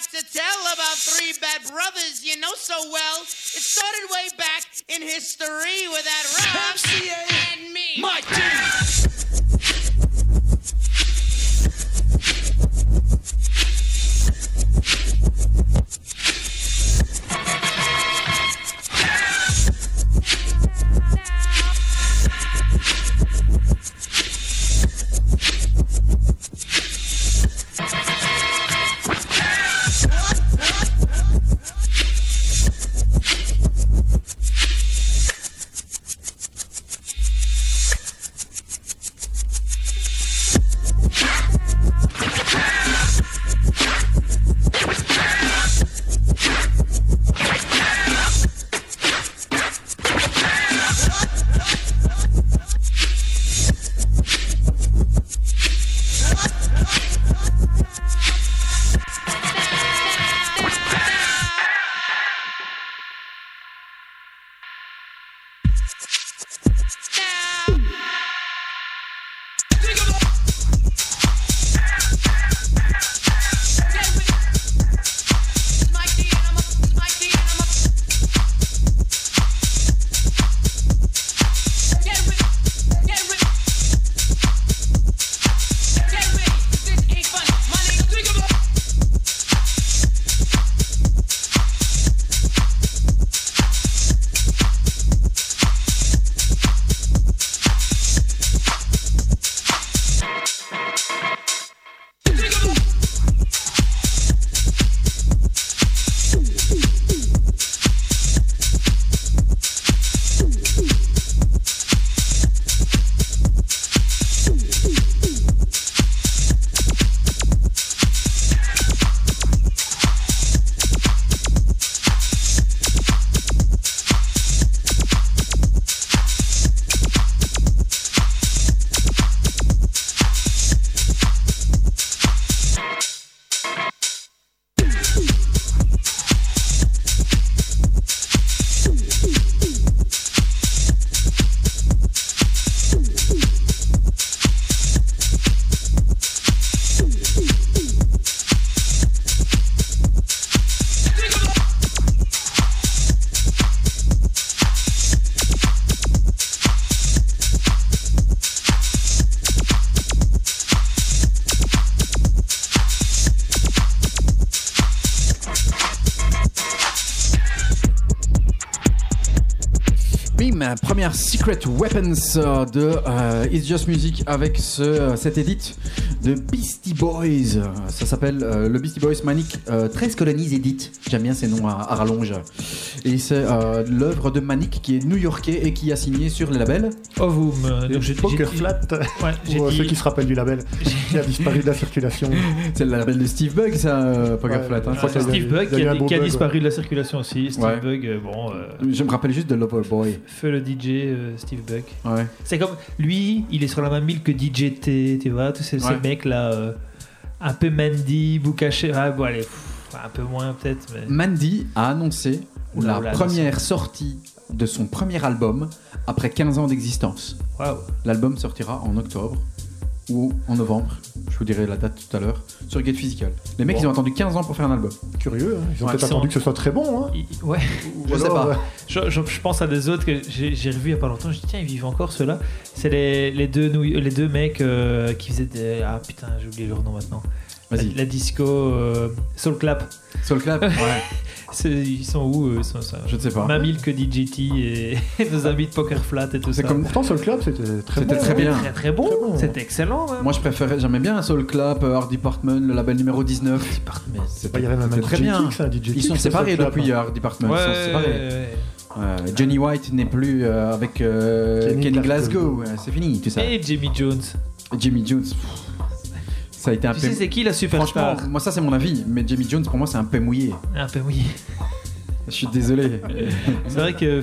Got to tell about three bad brothers you know so well. It started way back in history with that Rob and me. My Game, Secret Weapons euh, de euh, It's Just Music avec ce, euh, cet edit de Beastie Boys. Ça s'appelle euh, le Beastie Boys Manic euh, 13 Colonies Edit. J'aime bien ces noms à, à rallonge. Et c'est euh, l'œuvre de Manic qui est new-yorkais et qui a signé sur les labels Ovum. euh, donc j'ai- Poker j'ai dit- Flat, Ouais, j'ai pour dit- ceux qui se rappellent du label, qui a disparu de la circulation. C'est le label de Steve Bug, ça, euh, Poker Ouais, Flat. hein. Ah, Steve Bug qui a, un beau qui a bug, disparu de la circulation aussi. Steve Ouais. Bug, euh, bon, euh, Je me rappelle juste de Loverboy. feu le DJ euh, Steve Bug. Ouais. C'est comme lui, il est sur la même île que DJ T, tu vois, tous ces, ces Ouais. mecs là, euh, un peu Mandy, Boucaché, ah bon allez, pff, un peu moins peut-être, mais Mandy a annoncé Oula, la oula, première sortie de son premier album après 15 ans d'existence. waouh. L'album sortira en octobre ou en novembre, je vous dirai la date tout à l'heure, sur Get Physical. Les mecs, Bon. ils ont attendu 15 ans pour faire un album. Curieux, hein. ils ont Ouais, peut-être attendu que ce soit très bon. Hein. Il- Ouais, Je sais pas. euh, je, je- je pense à des autres que j'ai revus il y a pas longtemps. Je dis tiens, ils vivent encore ceux-là. C'est les, les deux les deux mecs euh, qui faisaient des ah putain, j'ai oublié leur nom maintenant. La, Vas-y. la disco euh, Soul Clap. Soul Clap Ouais, C'est- Ils sont où eux Ils sont ça. je ne sais pas. Île que DJT et nos amis de Poker Flat et tout C'est ça. comme- Pourtant, Soul Club, c'était très C'était bon. très hein. bien. Très très bon, Très bon. c'était excellent. même. Moi, je préférais, j'aimais bien Soul Clap, euh, Art Department, le label numéro 19. Mais- Bah, C'était Il y avait même un très bien. Kicks, un DJ Ils sont c'est séparés depuis hein. Art Department. Ouais, ils sont ouais, séparés. ouais. Euh, Johnny White n'est plus euh, avec euh, Kenny Kenny, Glasgow. Glasgow. Ouais, c'est fini, tout ça. Et Jimmy Jones. Jimmy Jones, pff, ça a été un Tu peu. sais, c'est qui la superstar Franchement, moi ça c'est mon avis, mais Jimmy Jones pour moi c'est un peu mouillé. Un peu oui. Je suis désolé. C'est vrai que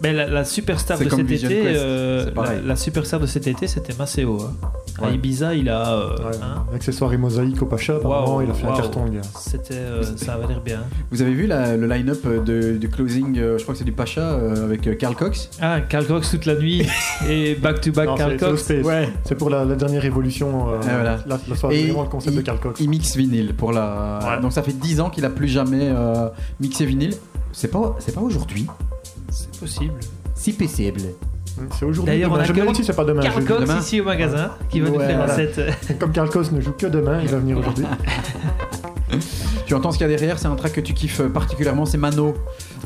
mais la, la superstar de cet été, euh, la, la superstar de cet été, c'était Maceo. hein. À Ouais. Ibiza, il a. euh, Ouais, hein, Accessoires et mosaïques au Pacha, apparemment, il a fait un waouh. carton, le gars. C'était, euh, ça avait l'air bien. Vous avez vu la- le line-up de, du closing, euh, je crois que c'est du Pacha euh, avec Carl Cox? Ah, Carl Cox toute la nuit et back to back Non, Carl Cox. Ouais. C'est pour la, la dernière évolution. euh, Ah, voilà. la, la soirée, Et vraiment le concept il, de Carl Cox. il mixe vinyle pour la. Ouais. Donc ça fait 10 ans qu'il a plus jamais euh, mixé vinyle. C'est pas, c'est pas aujourd'hui. C'est possible. Si possible. C'est aujourd'hui. D'ailleurs, on demain. Je me demande si c'est pas demain. Carl. Cox demain. ici au magasin qui va nous faire voilà. un set. Comme Carl Cox ne joue que demain, il va venir aujourd'hui. Tu entends ce qu'il y a derrière, c'est un track que tu kiffes particulièrement, c'est Mano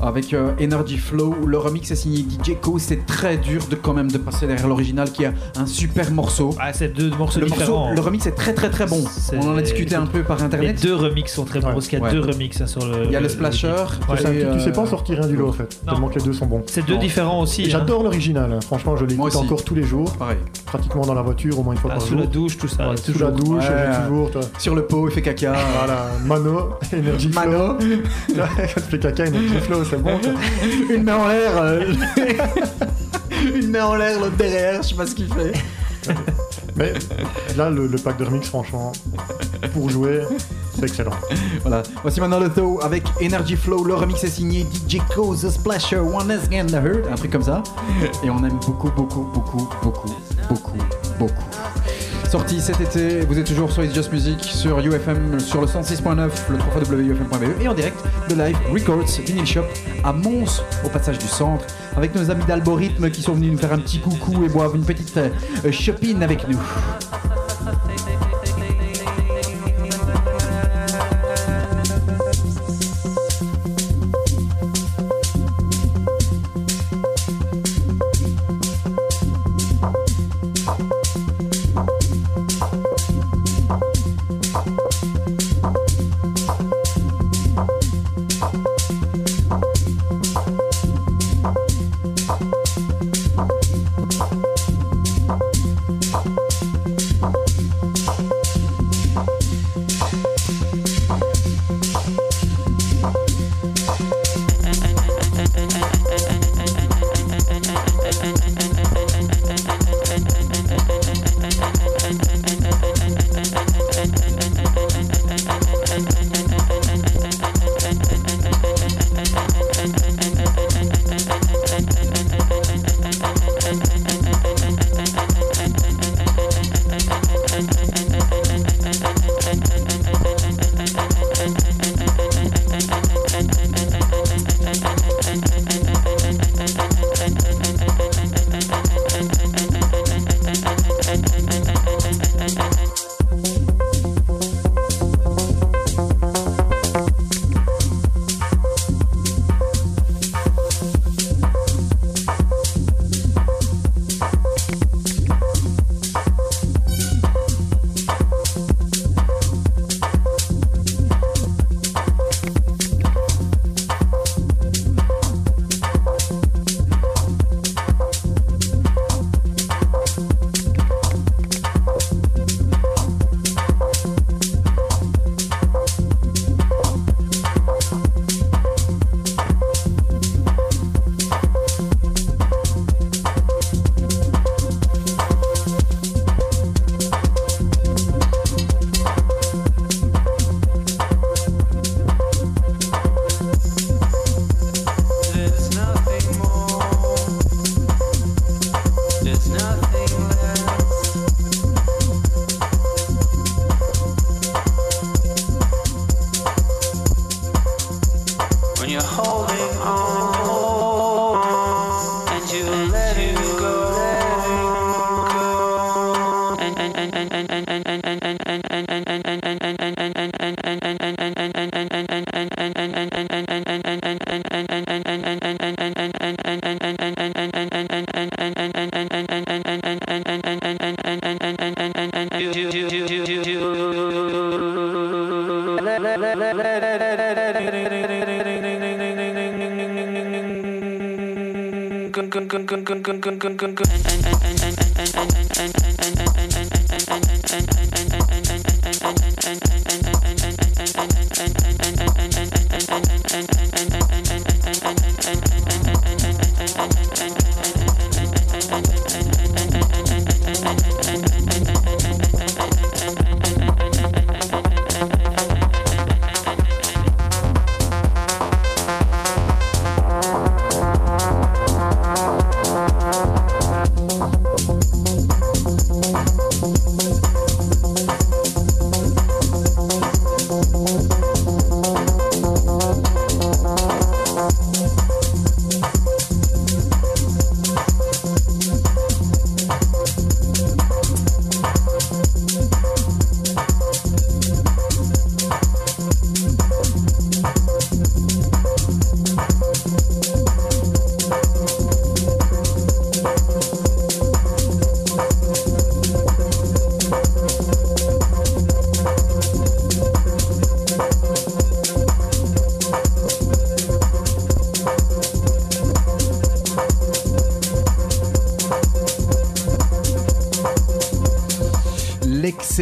avec euh, Energy Flow. Le remix est signé DJ Co. C'est très dur de quand même de passer derrière l'original qui a un super morceau. Ah, c'est deux morceaux Le, différents. morceau, le remix est très très très bon. On en a discuté un peu par Les internet. deux remix sont très bons Ouais. parce qu'il y a Ouais. deux remix hein, sur le. Il y a le le- splasher. Ouais. Un et, tu sais euh, pas en sortir rien du lot en fait. Non. Tellement que les deux sont bons. C'est deux Non. différents aussi. Hein. J'adore l'original, hein. franchement, je l'écoute encore tous les jours, Pareil. pratiquement dans la voiture au moins une fois Ah, par sous jour. la douche, tout ça. Ouais, toujours. sous la douche, Ouais. j'ai toujours. Toi. Sur le pot, il fait caca. Voilà, Mano, Energy Flow. Mano, Quand tu fais caca, Energy Flow, c'est bon. une main en l'air. euh, une main en l'air, l'autre derrière, je sais pas ce qu'il fait. Mais là, le, le pack de remix, franchement, pour jouer, c'est excellent. Voilà. Voici maintenant le Tho avec Energy Flow. Le remix est signé DJ Co, The Splasher, One Again The Hurt, un truc comme ça. Et on aime beaucoup, beaucoup, beaucoup, beaucoup, beaucoup, beaucoup. Sorti cet été, vous êtes toujours sur It's Just Music, sur UFM, sur le 106.9, le 3 wufm.be E et en direct de Live Records Vinyl Shop à Mons, au passage du centre, avec nos amis d'Algorithme qui sont venus nous faire un petit coucou et boivent une petite euh, chopine avec nous.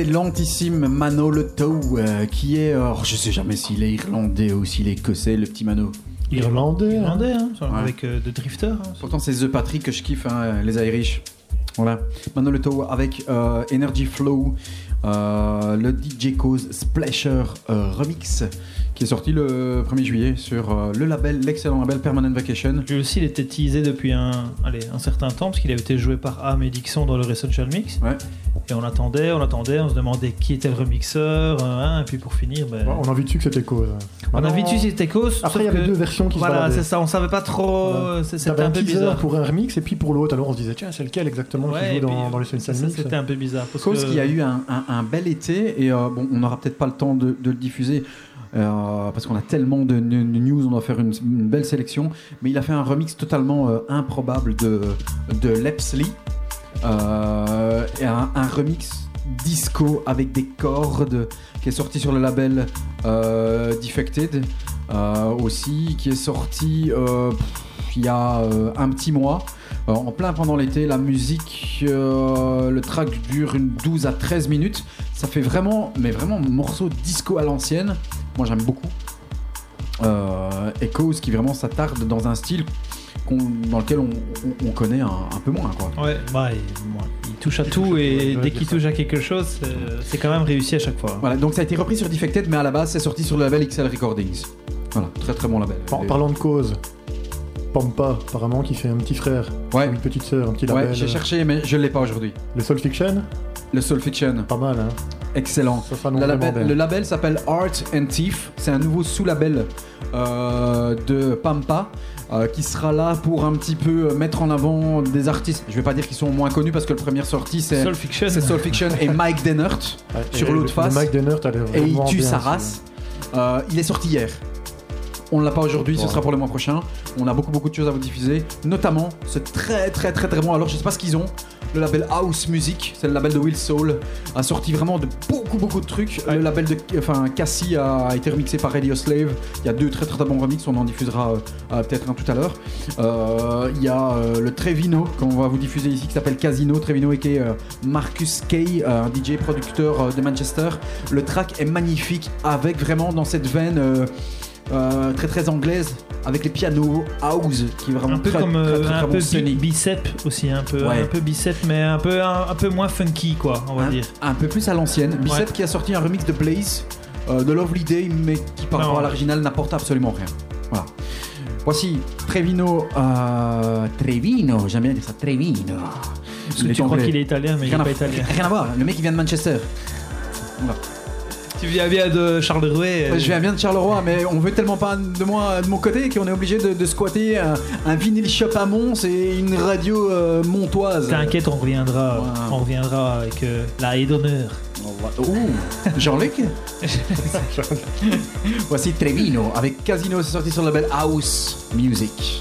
L'excellentissime Mano Le Tow, euh, qui est, euh, je sais jamais s'il est irlandais ou s'il est écossais, le petit Mano. Irlandais. hein. Irlandais, hein, Ouais. avec euh, de Drifter. hein. Pourtant, c'est The Patrick que je kiffe, hein, les Irish. Voilà. Mano Le Tow avec euh, Energy Flow, euh, le DJ Cause Splasher euh, Remix, qui est sorti le 1er juillet sur euh, le label, l'excellent label Permanent Vacation. Lui aussi, il était teasé depuis un, allez, un certain temps, parce qu'il avait été joué par Am et Dixon dans le Essential Mix. Ouais. Et on attendait, on attendait, on se demandait qui était le remixeur, euh, hein, et puis pour finir, ben, on a vu dessus que c'était cause. on a Maintenant, vu dessus c'était cause. Après, il y avait que- deux versions qui se Voilà, c'est ça, on savait pas trop, Voilà. euh, c'était un un peu bizarre. pour un remix et puis pour l'autre. Alors on se disait, tiens, c'est lequel exactement Ouais, qui et joue puis, dans, dans les ça, Essential Mix C'était un peu bizarre. Parce Cause que- qui a eu un, un- un bel été et euh, bon, on n'aura peut-être pas le temps de, de le diffuser euh, parce qu'on a tellement de, de news, on doit faire une, une belle sélection. Mais il a fait un remix totalement euh, improbable de, de Lepsley. Euh, un, remix disco avec des cordes qui est sorti sur le label euh, Defected euh, aussi, qui est sorti il y a un petit mois. En plein pendant l'été, la musique, le track dure une 12 à 13 minutes. Ça fait vraiment, mais vraiment morceau disco à l'ancienne. Moi j'aime beaucoup. Euh, et qui vraiment s'attarde dans un style dans lequel on, on- on connaît un, un peu moins. Quoi. Ouais, bah, il, bon, il touche à tout et dès qu'il touche à quelque chose, c'est- c'est quand même réussi à chaque fois. Voilà, donc ça a été repris sur Defected, mais à la base c'est sorti sur le label XL Recordings. Voilà, très très bon label. En Et- parlant de cause, Pampa, apparemment, qui fait un petit frère, Ouais. ou une petite sœur, un petit Ouais, label. j'ai cherché, mais je l'ai pas aujourd'hui. Le Soul Fiction, Le Soul Fiction, pas mal, hein. excellent. Ça sera Le label, le s'appelle Art and Thief. C'est un nouveau sous-label euh, de Pampa euh, qui sera là pour un petit peu mettre en avant des artistes. Je vais pas dire qu'ils sont moins connus parce que le premier sorti c'est Soul Fiction. c'est Soul Fiction et Mike Dennert Ouais, sur l'autre face. Mike l'air et il tue bien sa race. Euh, il est sorti hier. On ne l'a pas aujourd'hui, ce sera pour le mois prochain. On a beaucoup beaucoup de choses à vous diffuser, notamment ce très très très très bon. Alors je sais pas ce qu'ils ont. Le label House Music, c'est le label de Will Soul, a sorti vraiment de beaucoup beaucoup de trucs. Le label de, enfin Cassie a été remixé par Radio Slave. Il y a deux très très, bons remixes, on en diffusera euh, peut-être un tout à l'heure. Euh, Il y a euh, le Trevino qu'on va vous diffuser ici qui s'appelle Casino. Trevino et euh, Marcus Kay, euh, un DJ producteur euh, de Manchester. Le track est magnifique avec vraiment dans cette veine. Euh, très très anglaise avec les pianos house qui est vraiment Un peu très, comme très, euh, très, un bon peu bi- bicep aussi, un peu, Ouais. un peu bicep, mais un peu, un, un peu moins funky, quoi, on va un, dire. un peu plus à l'ancienne. Bicep Ouais. qui a sorti un remix de Blaze euh, de Lovely Day, mais qui par Non. rapport à l'original n'apporte absolument rien. Voilà. Voici Trevino. euh, Trevino, j'aime bien dire ça. Trevino. Parce que Il tu crois qu'il est italien, mais il rien, n'est à, pas italien. rien à voir, le mec il vient de Manchester. Voilà. Tu viens bien de Charleroi. euh, Je viens bien de Charleroi, mais on veut tellement pas de moi de mon côté qu'on est obligé de, de squatter un, un vinyle shop à Mons et une radio euh, montoise. T'inquiète, on reviendra. On reviendra avec euh, la haie d'honneur. Ouh, Jean-Luc Voici Trevino avec Casino, c'est sorti sur le label House Music.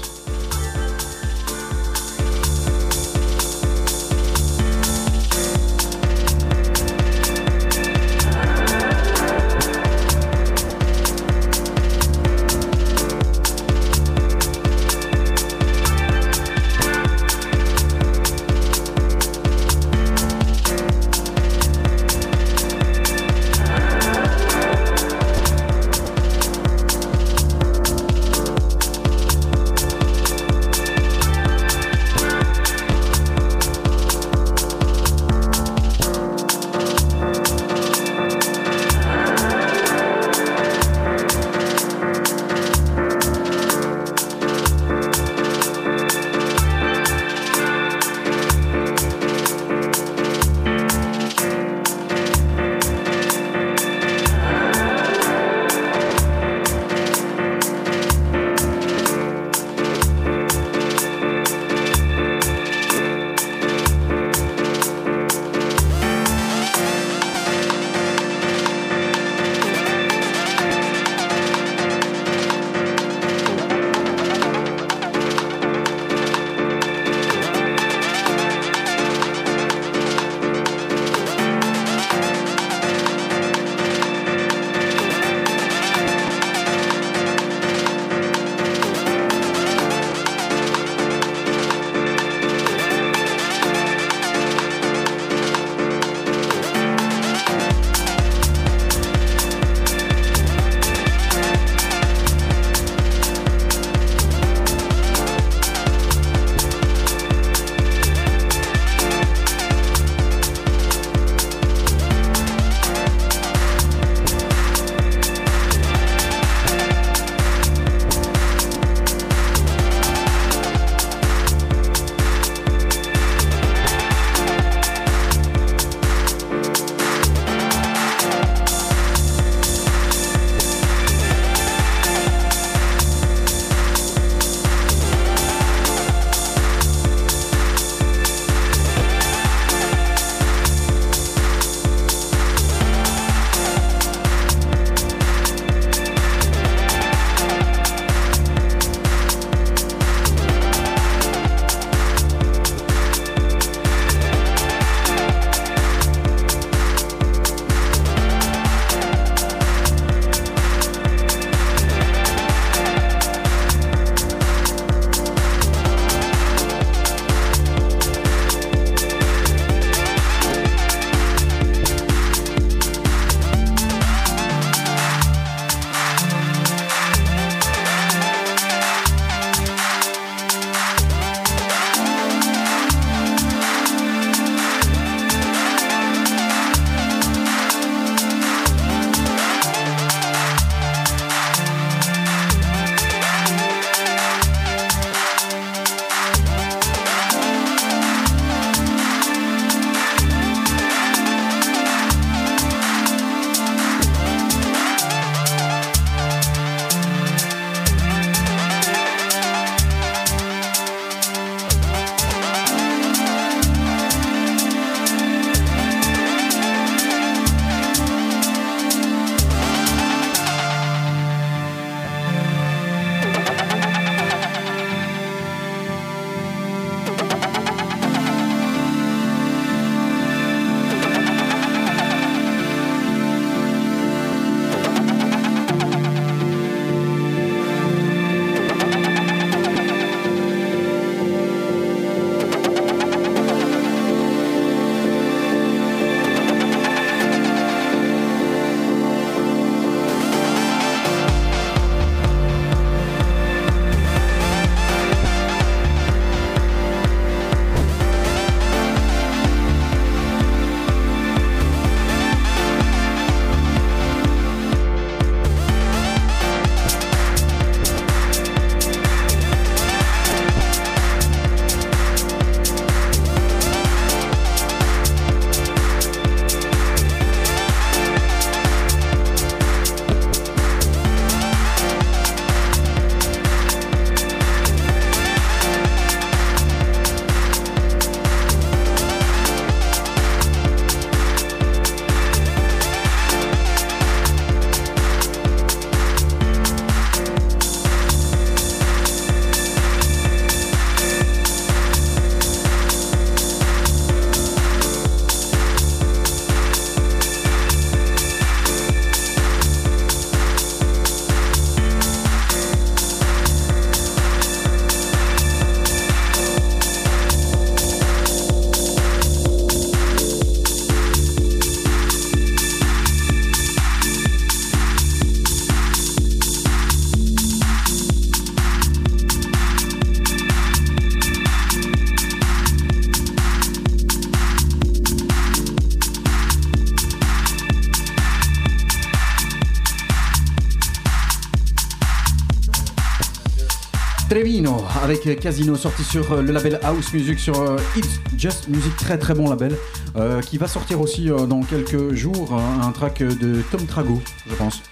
Avec Casino sorti sur euh, le label House Music sur euh, It's Just Music, très très bon label, euh, qui va sortir aussi euh, dans quelques jours euh, un track de Tom Trago, je pense.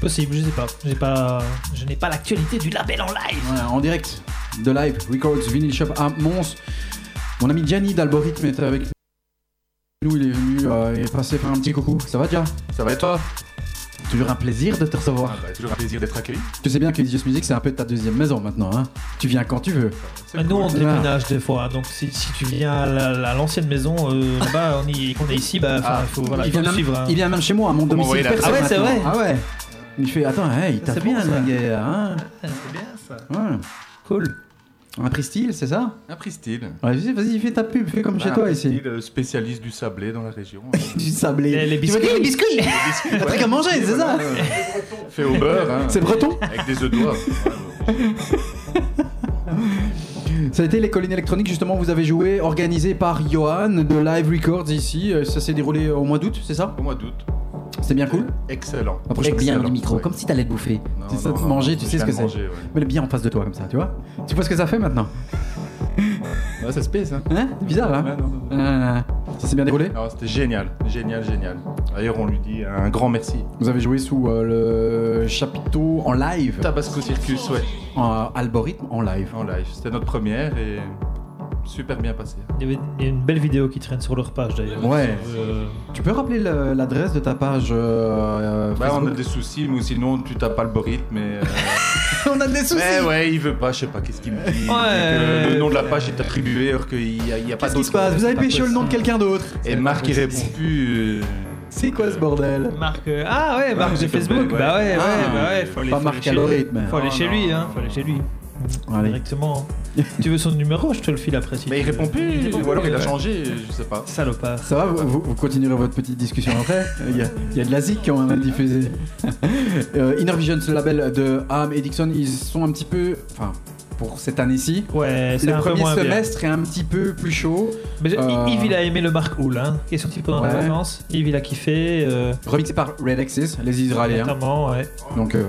Possible, je sais pas. J'ai pas, je n'ai pas l'actualité du label en live. Voilà, en direct de Live Records Vinyl Shop à Mons. Mon ami Gianni d'Algorithme est avec nous, il est venu euh, il est passé faire un petit coucou. Ça va déjà Ça va et toi? Toujours un plaisir de te recevoir. Ah bah, Toujours un plaisir d'être accueilli. Tu sais bien que Just Music c'est un peu ta deuxième maison maintenant. Hein tu viens quand tu veux. Mais nous, on déménage des fois. Donc, si, si tu viens à la- à l'ancienne maison, euh, là-bas, on y- qu'on est ici, bah, Ah, faut, voilà, il, faut vient même, suivre. hein. il vient même chez moi, à mon domicile la- Ah ouais, c'est vrai Ah ouais. Il fait Attends, hey, il tape C'est bien, bon, ça. le gars. Hein C'est bien ça. Ouais. Cool. Un Pristyle, c'est ça? Un Pristyle. Ouais, vas-y, fais ta pub, fais comme chez Un toi ici. Pristyle, euh, spécialiste du sablé dans la région. Du sablé. Les- les Tu veux biscuits. les biscuits biscuits, Un truc à manger, c'est ça? Fait au beurre. hein. C'est breton? Avec des œufs d'oie. Ça a été les collines électroniques, justement, vous avez joué, organisé par Johan de Live Records ici. Euh, Ça s'est déroulé au mois d'août, c'est ça? Au mois d'août. C'était bien cool Excellent. Approche bien du micro, ouais. comme si t'allais te bouffer. Non, C'est ça, non, te non, manger, non, tu sais ce que c'est. ouais. Mets-le bien en face de toi, comme ça, tu vois Tu vois ce que ça fait maintenant Ouais, ça se pèse, hein. Hein C'est bizarre, hein Ouais, non, non, non. Ah, Ça s'est bien déroulé Non, C'était génial, génial, génial. D'ailleurs, on lui dit un grand merci. Vous avez joué sous euh, le chapiteau en live Tabasco Circus, ouais, En algorithme en live. en live. C'était notre première et super bien passé. Il y avait il y a une belle vidéo qui traîne sur leur page d'ailleurs. Ouais. Euh, Tu peux rappeler le- l'adresse de ta page euh, Bah, on a des soucis, mais sinon tu tapes algorithme, mais. euh, on a des soucis Mais ouais, il veut pas, je sais pas qu'est-ce qu'il me dit. Ouais. Que le nom de la page est attribué alors qu'il y a, y a pas Qu'est-ce qui se passe Vous avez pêché le nom de quelqu'un d'autre Et Marc il répond plus. euh, C'est quoi ce bordel Marc. euh, Ah ouais, Marc de Zuckerberg, Facebook. ouais. Bah ouais, ouais, Ah. bah ouais. Faut aller, Pas Marc Algorithme. Faut aller Non, chez lui, hein. Faut aller chez lui. Allez. Directement. hein. tu veux son numéro Je te le file après. Si Mais il répond plus, répond ou alors il a changé, je sais pas. Salopard. Ça va, vous, continuerez votre petite discussion après Il y a, il y a de la zik quand même à diffuser. euh, Inner Vision, ce label de Ham et Dixon, ils sont un petit peu. Enfin, pour cette année-ci. Ouais, c'est Le un peu premier moins bien. semestre est un petit peu plus chaud. Mais Euh, Yves, il a aimé le Mark Hull, hein, qui est sorti pendant Ouais. les vacances. Yves, il a kiffé. Euh, Remixé par Red Axis, les Israéliens. notamment, ouais. Donc, euh,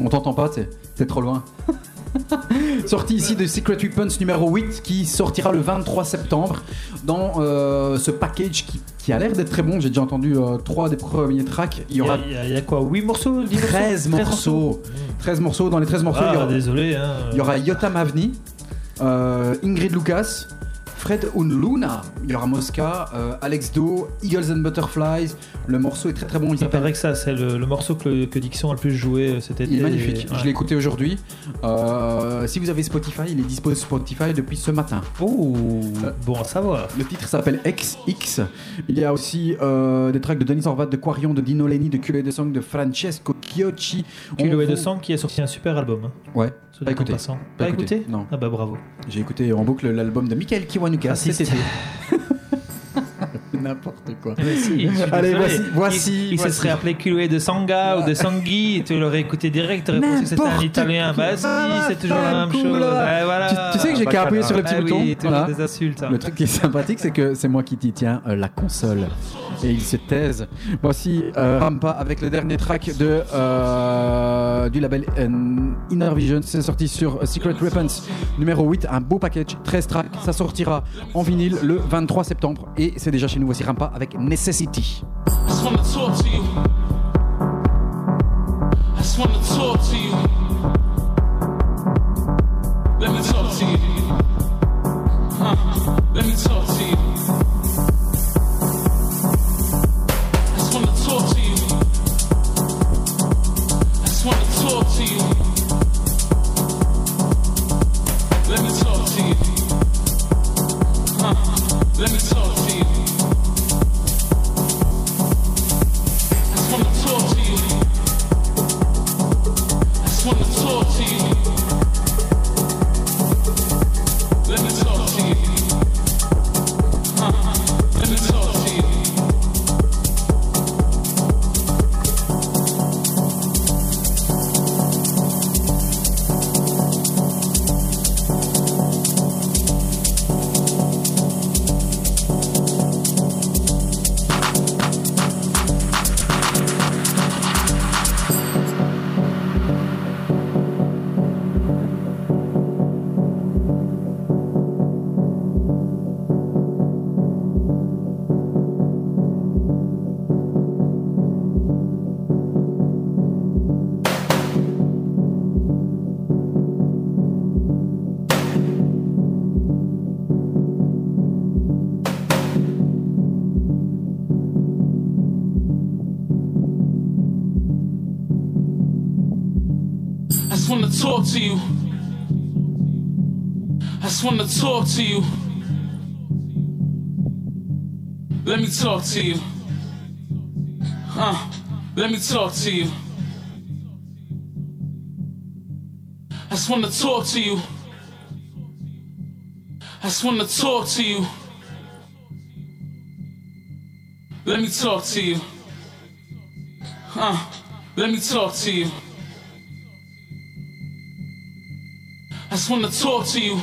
on t'entend pas, t'es trop loin. Sorti ici de Secret Weapons numéro 8 qui sortira le 23 septembre dans euh, ce package qui, qui a l'air d'être très bon. J'ai déjà entendu euh, trois des premiers tracks. Il y aura a, il y a- il y a quoi 8 morceaux 10 13 morceaux. 13 morceaux. Dans les 13 morceaux, il, y Ah, aura, désolé. Hein. il y aura Yotam Avni, euh, Ingrid Lucas, Fred Unluna, il y aura Mosca, euh, Alex Do, Eagles and Butterflies. Le morceau est très très bon. Il paraît que ça, c'est le, le morceau que, que Dixon a le plus joué euh, cet été. Il est magnifique, Et- je l'ai écouté aujourd'hui. Euh, si vous avez Spotify, il est dispo sur Spotify depuis ce matin. Oh, bon à savoir. Le titre s'appelle XX. Il y a aussi des tracks de Denis Orvat, de Quarion, de Dino Lenny, de Culé de Song, de Francesco Chiocci. Et de Sang qui a sorti un super album. hein, Ouais, soit pas écouté. Pas Pas, écouté, non. Ah bah bravo. J'ai écouté en boucle l'album de Michael Cet été. N'importe quoi. Si, Allez, voici- voici- Il, il voici. se serait appelé et de Sanga ou de Sangui, tu l'aurais écouté direct, tu aurais pensé que c'était un N'importe italien. Bah si, c'est toujours la même Cool, chose. là. Ouais, voilà. Tu, tu sais que j'ai qu'à appuyer sur le petit Ah bouton. oui, toujours Voilà. des insultes. hein. Le truc qui est sympathique, c'est que c'est moi qui t'y tiens euh, la console. Et il se taise. Voici euh, Rampa avec le dernier track de, euh, du label euh, Inner Vision. C'est sorti sur Secret Weapons numéro 8. Un beau package, 13 tracks. Ça sortira en vinyle le 23 septembre. Et c'est déjà chez nous. Voici Rampa avec Necessity. I just you. Let me to you. Let me talk to you. Huh? Let me talk to you. I just wanna talk to you. I just wanna talk to you. Let me talk to you. Huh? Let me talk to you. I just wanna talk to you.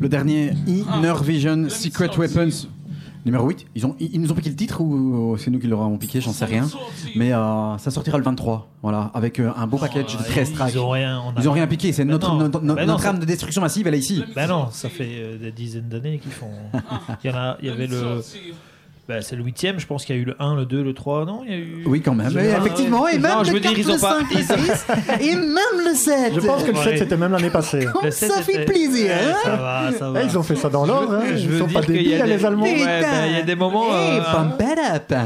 Le dernier Inner Vision Secret Weapons. Numéro 8, ils, ont, ils nous ont piqué le titre ou c'est nous qui leur avons piqué, j'en sais rien. Mais euh, ça sortira le 23, voilà, avec euh, un beau package de 13 tracks. Ils ont rien. on a- Ils ont rien piqué, c'est Ben notre, non. notre, Ben non, notre âme de destruction massive, elle est ici. Ben non, ça fait euh, des dizaines d'années qu'ils font. Il y en a, il y avait le. Ben, c'est le huitième, je pense qu'il y a eu le 1, le 2, le 3, non il y a eu... Oui, quand même. Effectivement, et même le veux dire, 4, ils ont le pas. 5, ils ont- le 6, et même le 7. Je pense que le 7 Ouais. c'était même l'année passée. Comme Le sept, ça fait plaisir, Ouais, hein ça va, ça va. Eh, ils ont fait ça dans l'ordre, hein. Ils veux sont dire pas qu'il y a débiles, des- les Allemands. Ouais, ben, il y a des moments. Hey, euh, pump it up.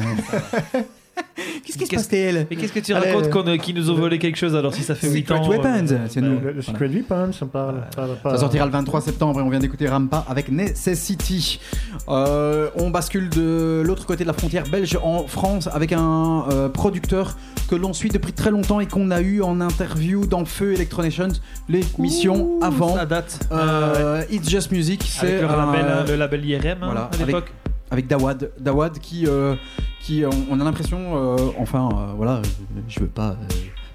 Qu'est-ce qui se passe-t-il Mais qu'est-ce que tu Allez, racontes euh, qu'on, euh, qu'ils nous ont volé quelque chose alors si ça fait 8 Secret ans Weapons, euh, c'est nous. Le, le Secret Weapons, on parle. pas- pas- Ça sortira le 23 septembre et on vient d'écouter Rampa avec Necessity. Euh, on bascule de l'autre côté de la frontière belge en France avec un euh, producteur que l'on suit depuis très longtemps et qu'on a eu en interview dans Feu Electronations, l'émission avant. Ça date. Euh, It's Just Music, c'est Avec le un- label, le label IRM hein, voilà, à l'époque. avec Dawad, Dawad qui, euh, qui on a l'impression, euh, enfin euh, voilà, je veux pas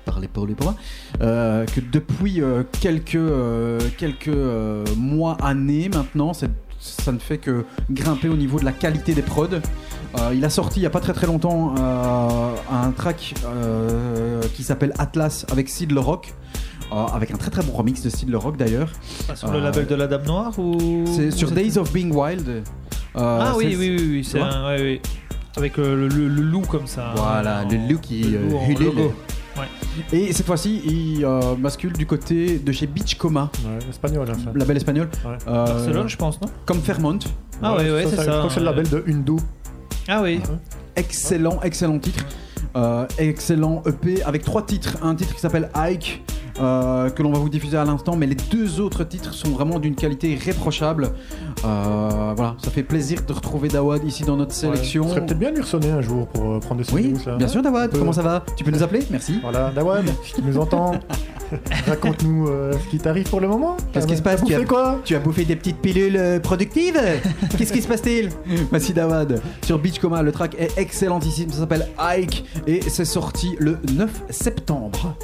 parler pour lui pour moi, que depuis quelques quelques mois, années maintenant, ça ne fait que grimper au niveau de la qualité des prods. Il a sorti il n'y a pas très très longtemps un track qui s'appelle Atlas avec Sid Le Rock. euh, avec un très très bon remix de Sid Le Rock d'ailleurs. Sur le label de la Dame Noire ou C'est sur Days of Being Wild. Euh, Ah oui, oui, oui, oui, c'est un, ouais, oui. Avec euh, le, le- le loup comme ça. Voilà, en- le loup qui le euh, loup en hulule. logo. Ouais. Et cette fois-ci, il euh, bascule du côté de chez Beach Coma, Ouais, espagnol, enfin. label espagnol. Ouais. Euh, Barcelone, je pense, non? Comme Fairmont. Ah ouais, ouais, c'est ça. que c'est le label de Hindu. Ah oui. Excellent, excellent titre. Euh, excellent EP avec trois titres. Un titre qui s'appelle Ike, euh, que l'on va vous diffuser à l'instant, mais les deux autres titres sont vraiment d'une qualité irréprochable. Euh, voilà, ça fait plaisir de retrouver Dawad ici dans notre sélection. Ce serait peut-être bien de lui ressonner un jour pour euh, prendre des Oui, news, là. bien sûr, Dawad. Comment ça va? Tu peux nous appeler? Merci. Voilà, Dawad, si tu nous entends, raconte-nous ce qui t'arrive pour le moment. Qu'est-ce qui se passe? Tu as, quoi? tu as bouffé des petites pilules productives? Qu'est-ce qui se passe-t-il? Voici Dawad sur Beach Coma. Le track est excellentissime. Ça s'appelle Ike et c'est sorti le 9 septembre.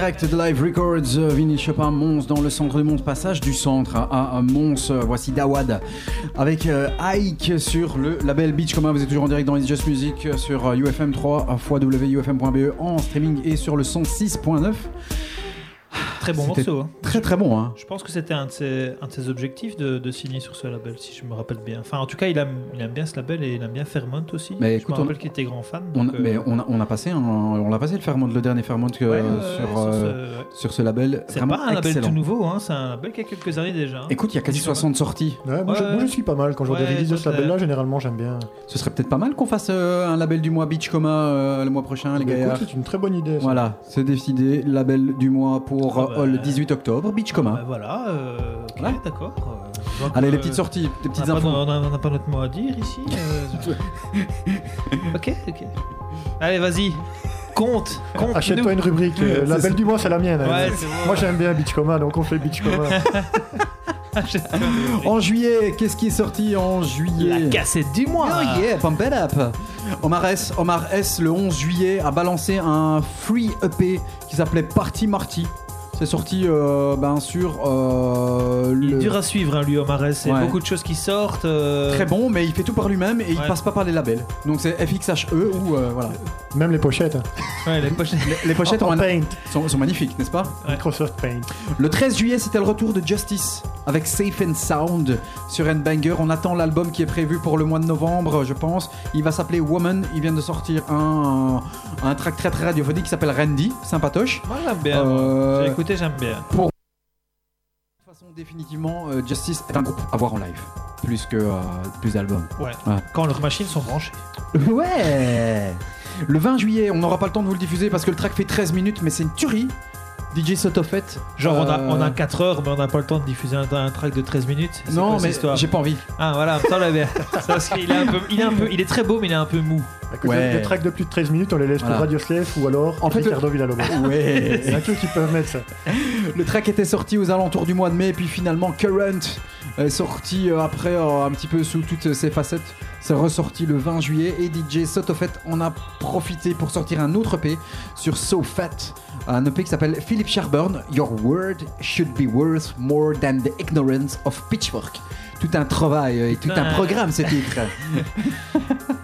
Direct de Live Records, euh, Vinny Chopin, Mons dans le centre du monde, passage du centre à, Mons. Euh, Voici Dawad avec euh, Ike sur le label Beach Commun. Vous êtes toujours en direct dans It's Just Music sur euh, UFM 3 www.ufm.be E en streaming et sur le 106.9. Très bon morceau. hein. Très très bon. Hein. Je pense que c'était un, de ses- un de ses objectifs de, de signer sur ce label, si je me rappelle bien. Enfin, en tout cas, il aime, il aime bien ce label et il aime bien Fairmont aussi. Mais je écoute, me on- rappelle qu'il était grand fan. On, donc, euh, mais on a, on a passé un- on l'a passé le Fairmont, le dernier Fairmont que, Ouais, ouais, sur, sur euh, ce- sur ce label. C'est pas un label excellent. tout nouveau, hein, c'est un label qui a quelques années déjà. hein. Écoute, il y a quasi 60 sorties. Ouais, moi, je, Ouais. moi, je suis pas mal quand je vois des releases de ce label-là, généralement j'aime bien. Ce serait peut-être pas mal qu'on fasse euh, un label du mois Beach Coma euh, le mois prochain, les Mais gars. c'est une très bonne idée. Voilà, c'est décidé. Label du mois pour Euh, le 18 octobre, Beach Coma. Bah voilà, euh, ok, Ouais. d'accord. euh, Allez, les euh, petites sorties, les petites infos. On n'a on n'a pas notre mot à dire ici. euh, ok, ok. Allez, vas-y. Compte, compte. Achète-toi une rubrique. euh, label c'est du mois, c'est la mienne. hein. Ouais, c'est bon. Moi j'aime bien Beachcoma, donc on fait une rubrique. En juillet, qu'est-ce qui est sorti en juillet? La cassette du mois. Oh yeah, pump it up Omar S, Omar S, le 11 juillet, a balancé un free EP qui s'appelait Party Marty. C'est sorti, euh, ben, sur euh, Il est le... dur à suivre, hein, lui. Il y a Ouais. beaucoup de choses qui sortent. euh, Très bon, mais il fait tout par lui-même et il Ouais. passe pas par les labels. Donc c'est FXHE ou euh, voilà. Même les pochettes. hein. Ouais, les pochettes. Les, les pochettes En ont un- Paint. sont, sont magnifiques, n'est-ce pas? Microsoft Paint. Le 13 juillet, c'était le retour de Justice avec Safe and Sound sur Endbanger. On attend l'album qui est prévu pour le mois de novembre, je pense. Il va s'appeler Woman. Il vient de sortir un, un track très très radiophonique qui s'appelle Randy, sympatoche. Moi, j'aime bien. moi. Euh, J'ai écouté, j'aime bien. Pour de toute façon, définitivement, euh, Justice est un groupe à voir en live, plus que euh, plus d'albums. Ouais. Ouais. Quand leurs machines sont branchées. Ouais Le 20 juillet, on n'aura pas le temps de vous le diffuser parce que le track fait 13 minutes, mais c'est une tuerie. DJ Sotofet. Genre, on, a, euh, on a 4 heures, mais on n'a pas le temps de diffuser un, un track de 13 minutes. C'est Non, quoi mais histoire j'ai pas envie. Ah, voilà, ça. C'est est un peu, il est un peu, il est très beau, mais il est un peu mou. Ouais. Les tracks de plus de 13 minutes, on les laisse Voilà. pour Radio Slave ou alors En fait, Ricardo Villalobos. Ouais. Il y en a que qui peuvent mettre ça. Le track était sorti aux alentours du mois de mai, puis finalement Current est sorti euh, après euh, un petit peu sous toutes ses facettes. C'est ressorti le 20 juillet et DJ Sotofet en a profité pour sortir un autre EP sur So Fat, un EP qui s'appelle Philip Sherburne, Your Word Should Be Worth More Than the Ignorance of Pitchfork. Tout un travail et tout un programme ce titre.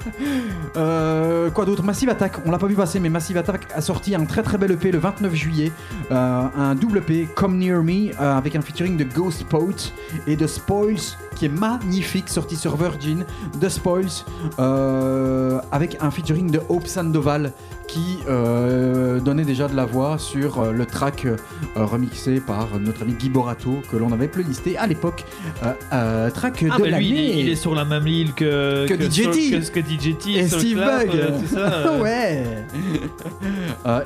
Euh, quoi d'autre? Massive Attack, on l'a pas vu passer, mais Massive Attack a sorti un très très bel EP le 29 juillet, euh, un double EP, Come Near Me, euh, avec un featuring de Ghost Poet et de Spoils, qui est magnifique, sorti sur Virgin, de Spoils, avec un featuring de Hope Sandoval, qui euh, donnait déjà de la voix sur euh, le track euh, remixé par notre ami Guy Borato, que l'on avait playlisté à l'époque, track Ah, de mais lui, il l'année. est, il est sur la même île que, Que DJ sur- T. que Et Steve Bug tout ça. Ouais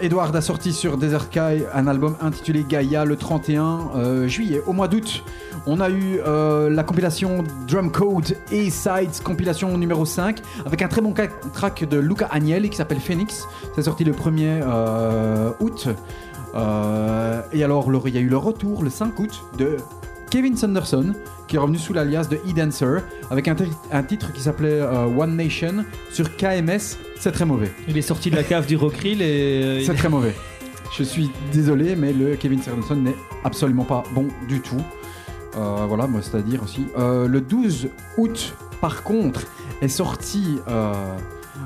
Edward a sorti sur Desert Sky un album intitulé Gaia le 31 euh, juillet. Au mois d'août, on a eu euh, la compilation Drum Code et Sides, compilation numéro 5, avec un très bon track de Luca Agnelli qui s'appelle Phoenix. C'est sorti le 1er euh, août. Euh, et alors, il y a eu le retour le 5 août de Kevin Sanderson, qui est revenu sous l'alias de E-Dancer, avec un, titre qui s'appelait One Nation sur KMS. C'est très mauvais. Il est sorti de la cave du Rockrill et. C'est très mauvais. Je suis désolé, mais le Kevin Sanderson n'est absolument pas bon du tout. Euh, voilà, moi, c'est-à-dire aussi. Euh, le 12 août, par contre, est sorti euh,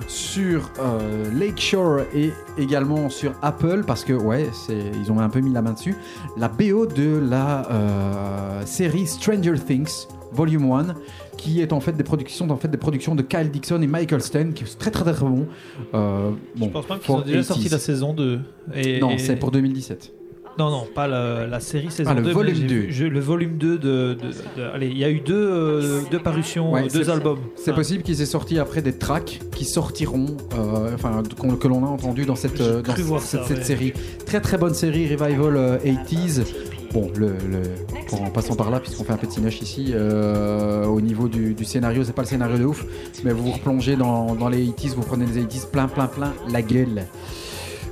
sur euh, Lakeshore et également sur Apple, parce que, ouais, ils ont un peu mis la main dessus, la BO de la série Stranger Things, Volume 1, qui est en fait des productions, en fait des productions de Kyle Dixon et Michael Stein, qui est très très très bon. Euh, bon Je pense pas qu'ils ont déjà sorti 80s. la saison 2. Et, Non, et- c'est pour 2017. Non, non, pas la, la série saison Ah, le 2. mais volume j'ai 2. vu- je- le volume 2 de. de- de- allez, il y a eu deux, euh, deux parutions, Ouais, deux albums. C'est Ah. possible qu'ils aient sorti après des tracks qui sortiront, euh, enfin que l'on a entendu dans cette, euh, dans cru voir cette, ça, cette ouais. série. Très très bonne série Revival euh, 80s. Bon, le, le- en passant par là, puisqu'on fait un petit nush ici, euh, au niveau du, du scénario, c'est pas le scénario de ouf, mais vous vous replongez dans, dans les 80s, vous prenez les 80s plein plein plein la gueule.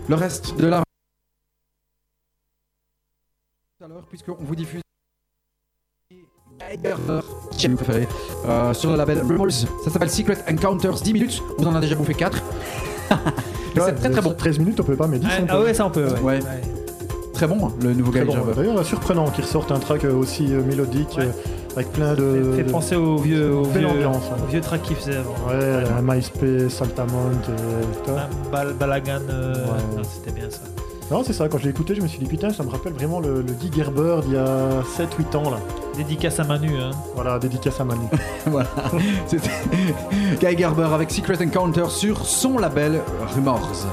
Le reste de la à puisqu'on vous diffuse euh, sur le label Rumbles. Ça s'appelle Secret Encounters 10 minutes. Vous en avez déjà bouffé 4. c'est très très bon. 13 minutes, on peut pas, mais 10 Ah, ah ouais, ça on peut. Ouais. Très bon, le nouveau Gaël bon. D'ailleurs, surprenant qu'il ressortent un track euh, aussi euh, mélodique. Avec plein de. Fait penser aux vieux, vieux, hein. vieux tracks qu'ils faisaient avant. Ouais, MySpace, Altamont, et tout. Balagan, c'était bien ça. Non, c'est ça, quand je l'ai écouté, je me suis dit putain, ça me rappelle vraiment le, le Guy Gerber d'il y a 7-8 ans là. Dédicace à Manu, hein. Voilà, dédicace à Manu. voilà, c'était Guy Gerber avec Secret Encounter sur son label Rumors.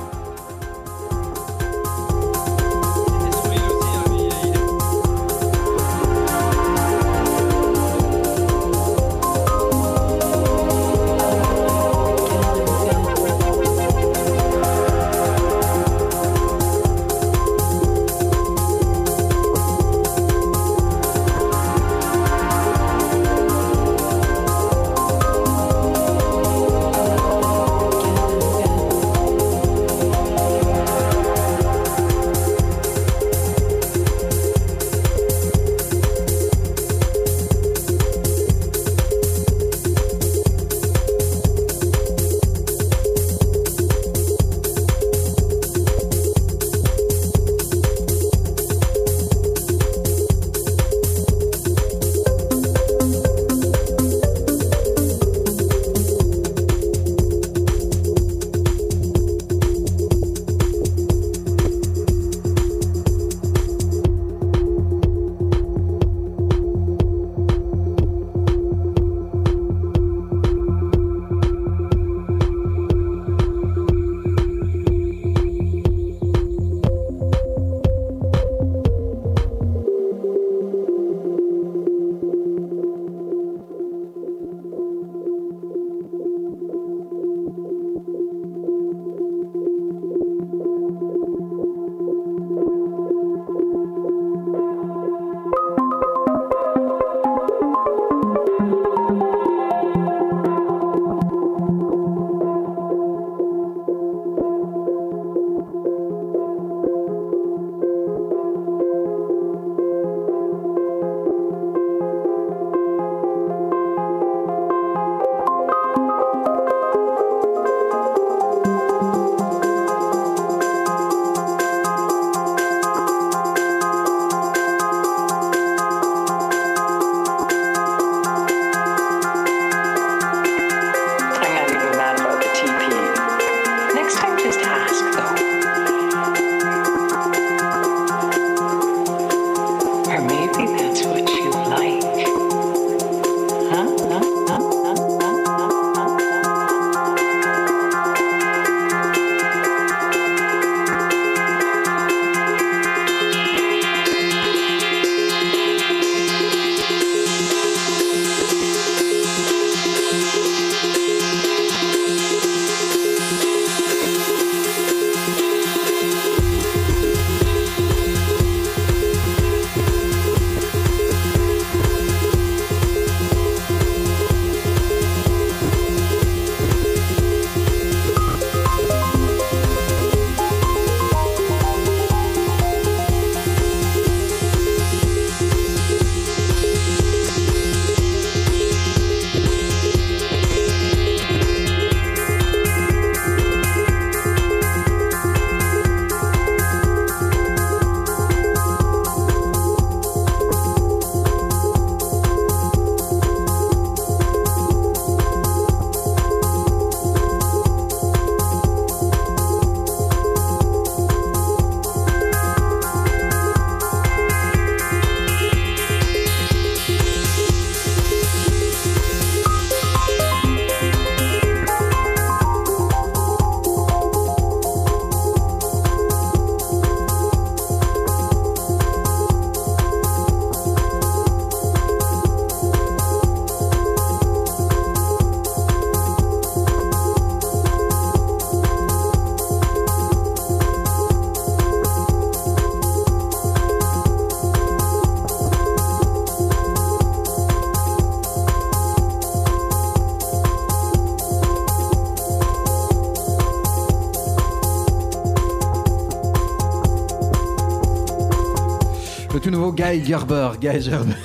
Guy Gerber, Guy Gerber.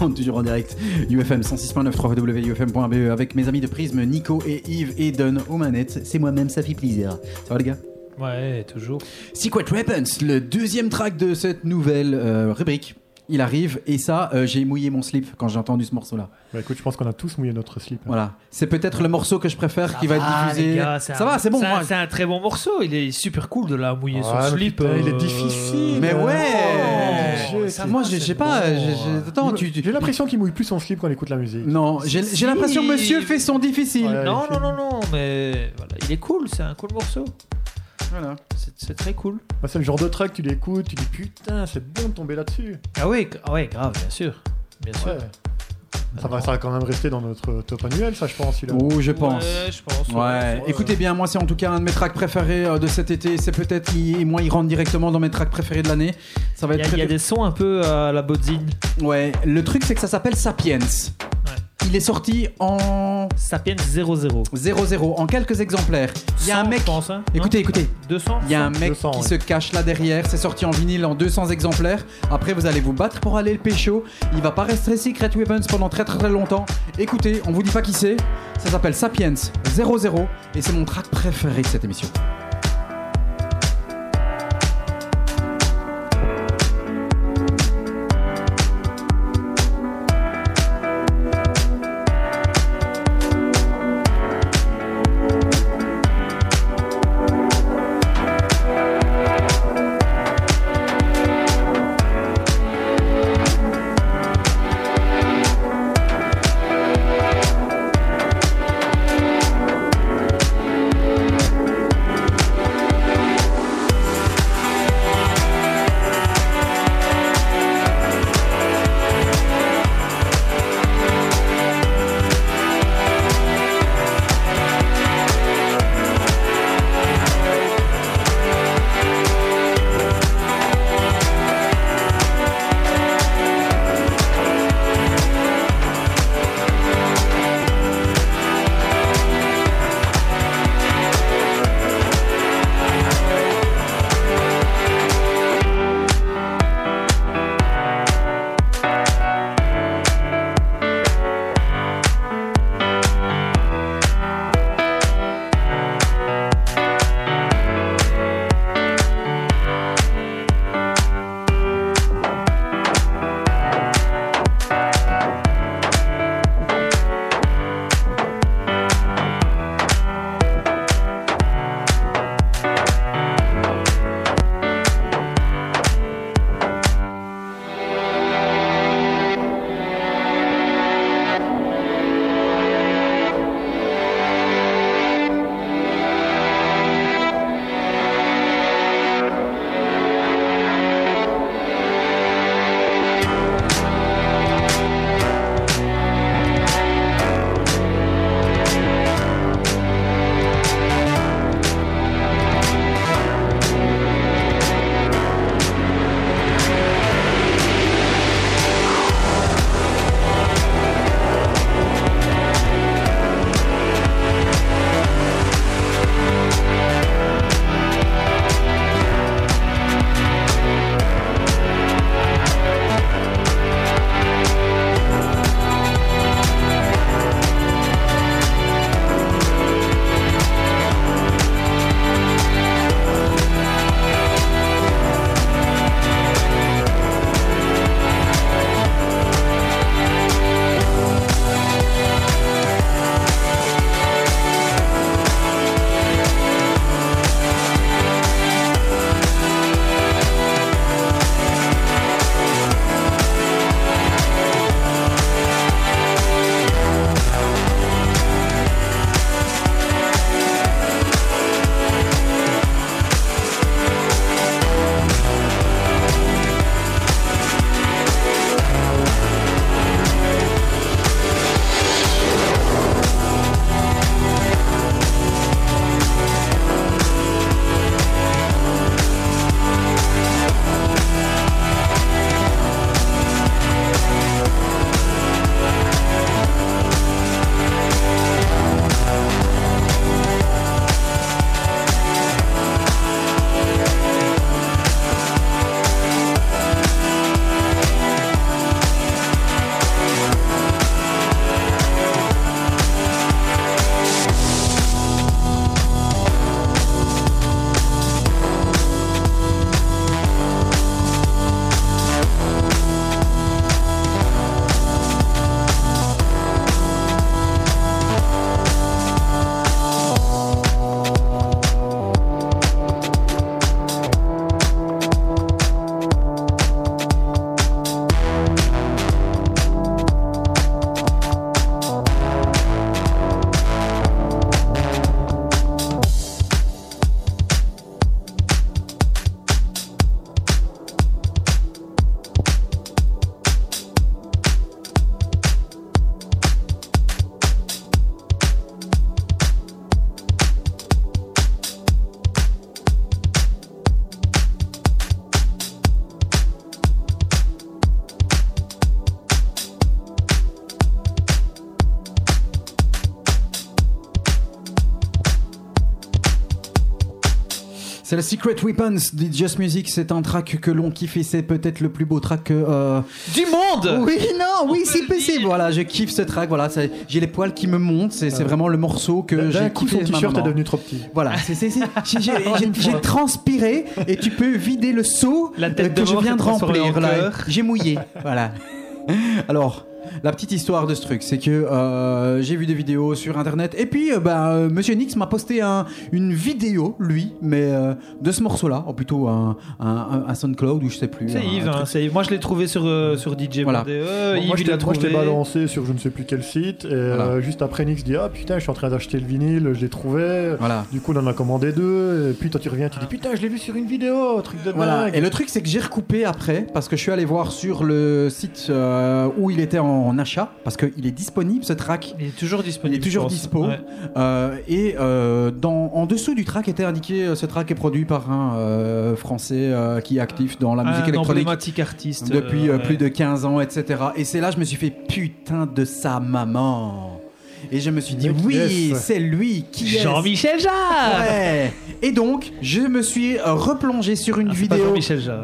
toujours en direct, UFM 106.9 www.ufm.be avec mes amis de Prisme, Nico et Yves Eden aux manettes. C'est moi-même, ça fait plaisir. Ça va les gars? Ouais, toujours. Secret Weapons, le deuxième track de cette nouvelle euh, rubrique. Il arrive et ça, euh, j'ai mouillé mon slip quand j'ai entendu ce morceau-là. Bah écoute, je pense qu'on a tous mouillé notre slip. Hein. Voilà, c'est peut-être le morceau que je préfère qui va, va ça va, c'est bon. C'est un, très bon morceau. Il est super cool de la mouiller ah, son slip. Euh, Il est difficile. Mais ouais. Oh ouais, ça, moi j'ai pas. j'ai- Attends, l'impression qu'il mouille plus son slip quand il écoute la musique. Non, j'ai l'impression que monsieur fait son difficile. Ouais, Non, non, non, non, mais voilà, il est cool. C'est un cool morceau. Voilà. C'est- très cool. Bah, c'est le genre de track, tu l'écoutes, tu dis putain, c'est bon de tomber là-dessus. Ah oui, ah ouais, grave, bien sûr. Bien sûr. Ouais. Ça va, ça va quand même rester dans notre top annuel, ça, je pense. celui-là. Oh, je pense. Ouais, je pense. Ouais, ouais. écoutez bien, moi c'est en tout cas un de mes tracks préférés euh, de cet été. C'est peut-être, il- et moi il rentre directement dans mes tracks préférés de l'année. Ça va Il y, être a, très il y a des sons un peu à la bodzine. Ouais, le truc c'est que ça s'appelle Sapiens. Il est sorti en Sapiens 00. 00 en quelques exemplaires. Il y a un 100, mec. je pense, hein, écoutez, non écoutez. 200 Il y a un mec 200, qui ouais. se cache là derrière. C'est sorti en vinyle en 200 exemplaires. Après, vous allez vous battre pour aller le pécho. Il va pas rester Secret Weapons pendant très très très longtemps. Écoutez, on vous dit pas qui c'est. Ça s'appelle Sapiens 00 et c'est mon track préféré de cette émission. C'est le Secret Weapons de Just Music. C'est un track que l'on kiffe et c'est peut-être le plus beau track euh, du monde. Oui, non, oui, c'est possible. Voilà, je kiffe ce track. Voilà, c'est- j'ai les poils qui me montent. C'est c'est vraiment le morceau que D'un j'ai coup, kiffé. ma t-shirt est devenu trop petit. Voilà, c'est- c'est- c'est- j'ai- transpiré et tu peux vider le seau La tête que de je viens de remplir. J'ai mouillé. Voilà. Alors, la petite histoire de ce truc, c'est que euh, j'ai vu des vidéos sur internet et puis euh, bah, euh, Monsieur Nix m'a posté un- une vidéo, lui, mais euh, de ce morceau-là, ou plutôt un, un, un- un SoundCloud ou je sais plus. C'est Yves, hein, c'est Yves. Moi, je l'ai trouvé sur, euh, sur DJ Voilà. Bon, Euh, moi, Yves, je moi, je t'ai trouvé. balancé sur je ne sais plus quel site. Et Voilà. euh, juste après, Nix dit Ah putain, je suis en train d'acheter le vinyle, je l'ai trouvé. Voilà. Du coup, on en a commandé deux. Et puis, toi, tu reviens, tu dis Putain, je l'ai vu sur une vidéo, truc de Voilà. dingue. Et le truc, c'est que j'ai recoupé après, parce que je suis allé voir sur le site euh, où il était en, en achat, parce qu'il est disponible ce track. Il est toujours disponible. Il est toujours dispo. Ouais. Euh, et euh, dans, en dessous du track était indiqué euh, ce track est produit par un euh, Français qui est actif dans la musique Un électronique artiste. depuis ouais. plus de 15 ans, etc. Et c'est là je me suis fait putain de sa maman. Et je me suis dit, oui, c'est lui qui est. Jean-Michel Jarre Ouais. Et donc, je me suis euh, replongé sur une Ah, vidéo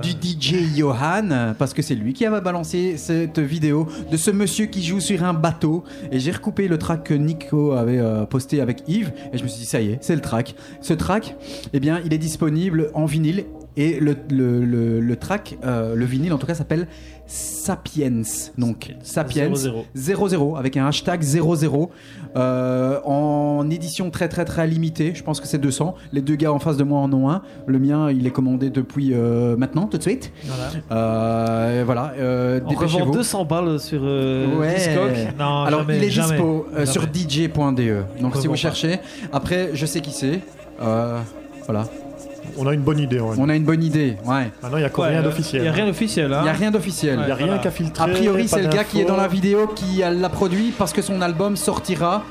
du DJ Johan, parce que c'est lui qui avait balancé cette vidéo de ce monsieur qui joue sur un bateau. Et j'ai recoupé le track que Nico avait euh, posté avec Yves. Et je me suis dit, ça y est, c'est le track. Ce track, eh bien, il est disponible en vinyle. Et le, le, le, le track, euh, le vinyle en tout cas, s'appelle Sapiens. Donc, Sapiens 00. 00 avec un hashtag 00 euh, en édition très très très limitée. Je pense que c'est 200. Les deux gars en face de moi en ont un. Le mien, il est commandé depuis euh, maintenant, tout de suite. Voilà. Euh, voilà. euh, On revend dépêchez-vous. 200 balles sur Ouais. Discog. Non, Alors jamais, il est jamais, dispo jamais. sur dj.de. Donc si vous cherchez, après je sais qui c'est. Voilà. On a une bonne idée. ouais. On a une bonne idée. Ouais. Maintenant, il n'y a quoi Ouais, rien euh, d'officiel. Il n'y a rien d'officiel. Hein. Il n'y a rien d'officiel. Il n'y a rien voilà. qu'à filtrer. A priori, c'est le gars qui est dans la vidéo qui euh, l'a produit parce que son album sortira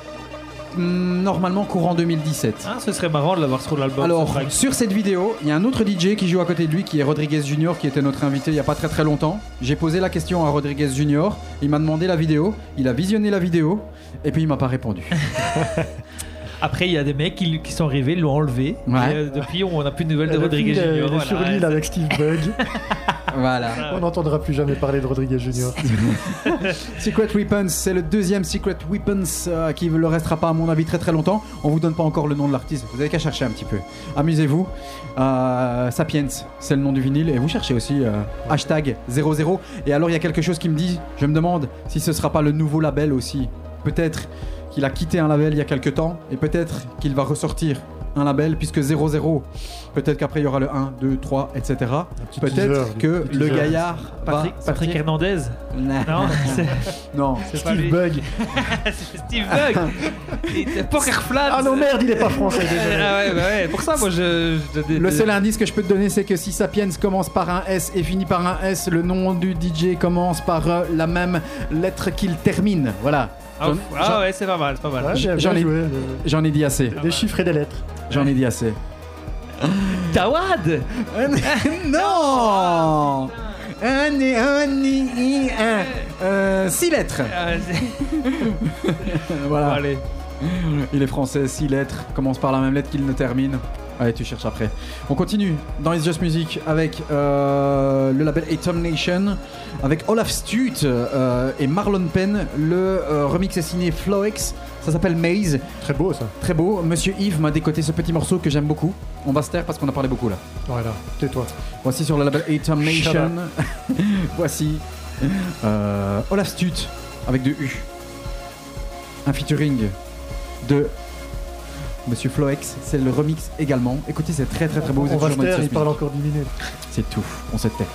hum, normalement courant 2017. Ah, ce serait marrant de l'avoir sur l'album. Alors, sur cette vidéo, il y a un autre DJ qui joue à côté de lui, qui est Rodriguez Junior, qui était notre invité il n'y a pas très très longtemps. J'ai posé la question à Rodriguez Junior, il m'a demandé la vidéo, il a visionné la vidéo, et puis il m'a pas répondu. Après, il y a des mecs qui, qui sont arrivés, l'ont enlevé. Ouais. Et, euh, depuis, on n'a plus de nouvelles de Rodriguez Junior. il est sur l'île ouais. avec Steve Bug. voilà. On n'entendra plus jamais parler de Rodriguez Junior. Secret Weapons, c'est le deuxième Secret Weapons euh, qui ne le restera pas à mon avis très très longtemps. On vous donne pas encore le nom de l'artiste, vous avez qu'à chercher un petit peu. Amusez-vous. Euh, Sapiens, c'est le nom du vinyle et vous cherchez aussi euh, hashtag 00. Et alors il y a quelque chose qui me dit, je me demande si ce sera pas le nouveau label aussi. Peut-être qu'il a quitté un label il y a quelques temps et peut-être qu'il va ressortir un label puisque 00 peut-être qu'après il y aura le 1 2 3 etc peut-être que le gaillard Patrick, va Patrick sortir- Hernandez Non, c'est non c'est Steve. Bug. c'est Steve Bug. Ah non, merde, il est pas français. Ah ouais, bah ouais, pour ça, moi, je. je- je- Le seul indice que je peux te donner, c'est que si Sapiens commence par un S et finit par un S, le nom du DJ commence par euh, la même lettre qu'il termine. Voilà. Ah, ah ouais, c'est pas mal, c'est pas mal. Ouais, J'en bien ai- joué. J'en ai dit assez. Des chiffres et des lettres. J'en ai dit assez. Tawad non Un et un et un. Euh, six lettres. Ah, c'est- voilà. Allez. Il est français, six lettres, commence par la même lettre qu'il ne termine. Allez, tu cherches après. On continue dans It's Just Music avec euh, le label Atom Nation, avec Olaf Stute euh, et Marlon Penn. Le euh, remix est signé Floex. Ça s'appelle Maze. Très beau ça. Très beau. Monsieur Yves m'a décoté ce petit morceau que j'aime beaucoup. On va se taire parce qu'on a parlé beaucoup là. Voilà, tais-toi. Voici sur le label Atom Nation. Voici Olaf Stute avec deux U. Un featuring de Monsieur Floex. C'est le remix également. Écoutez, c'est très très très beau. Vous On êtes va se taire, il parle encore 10 minutes. C'est tout. On se tait.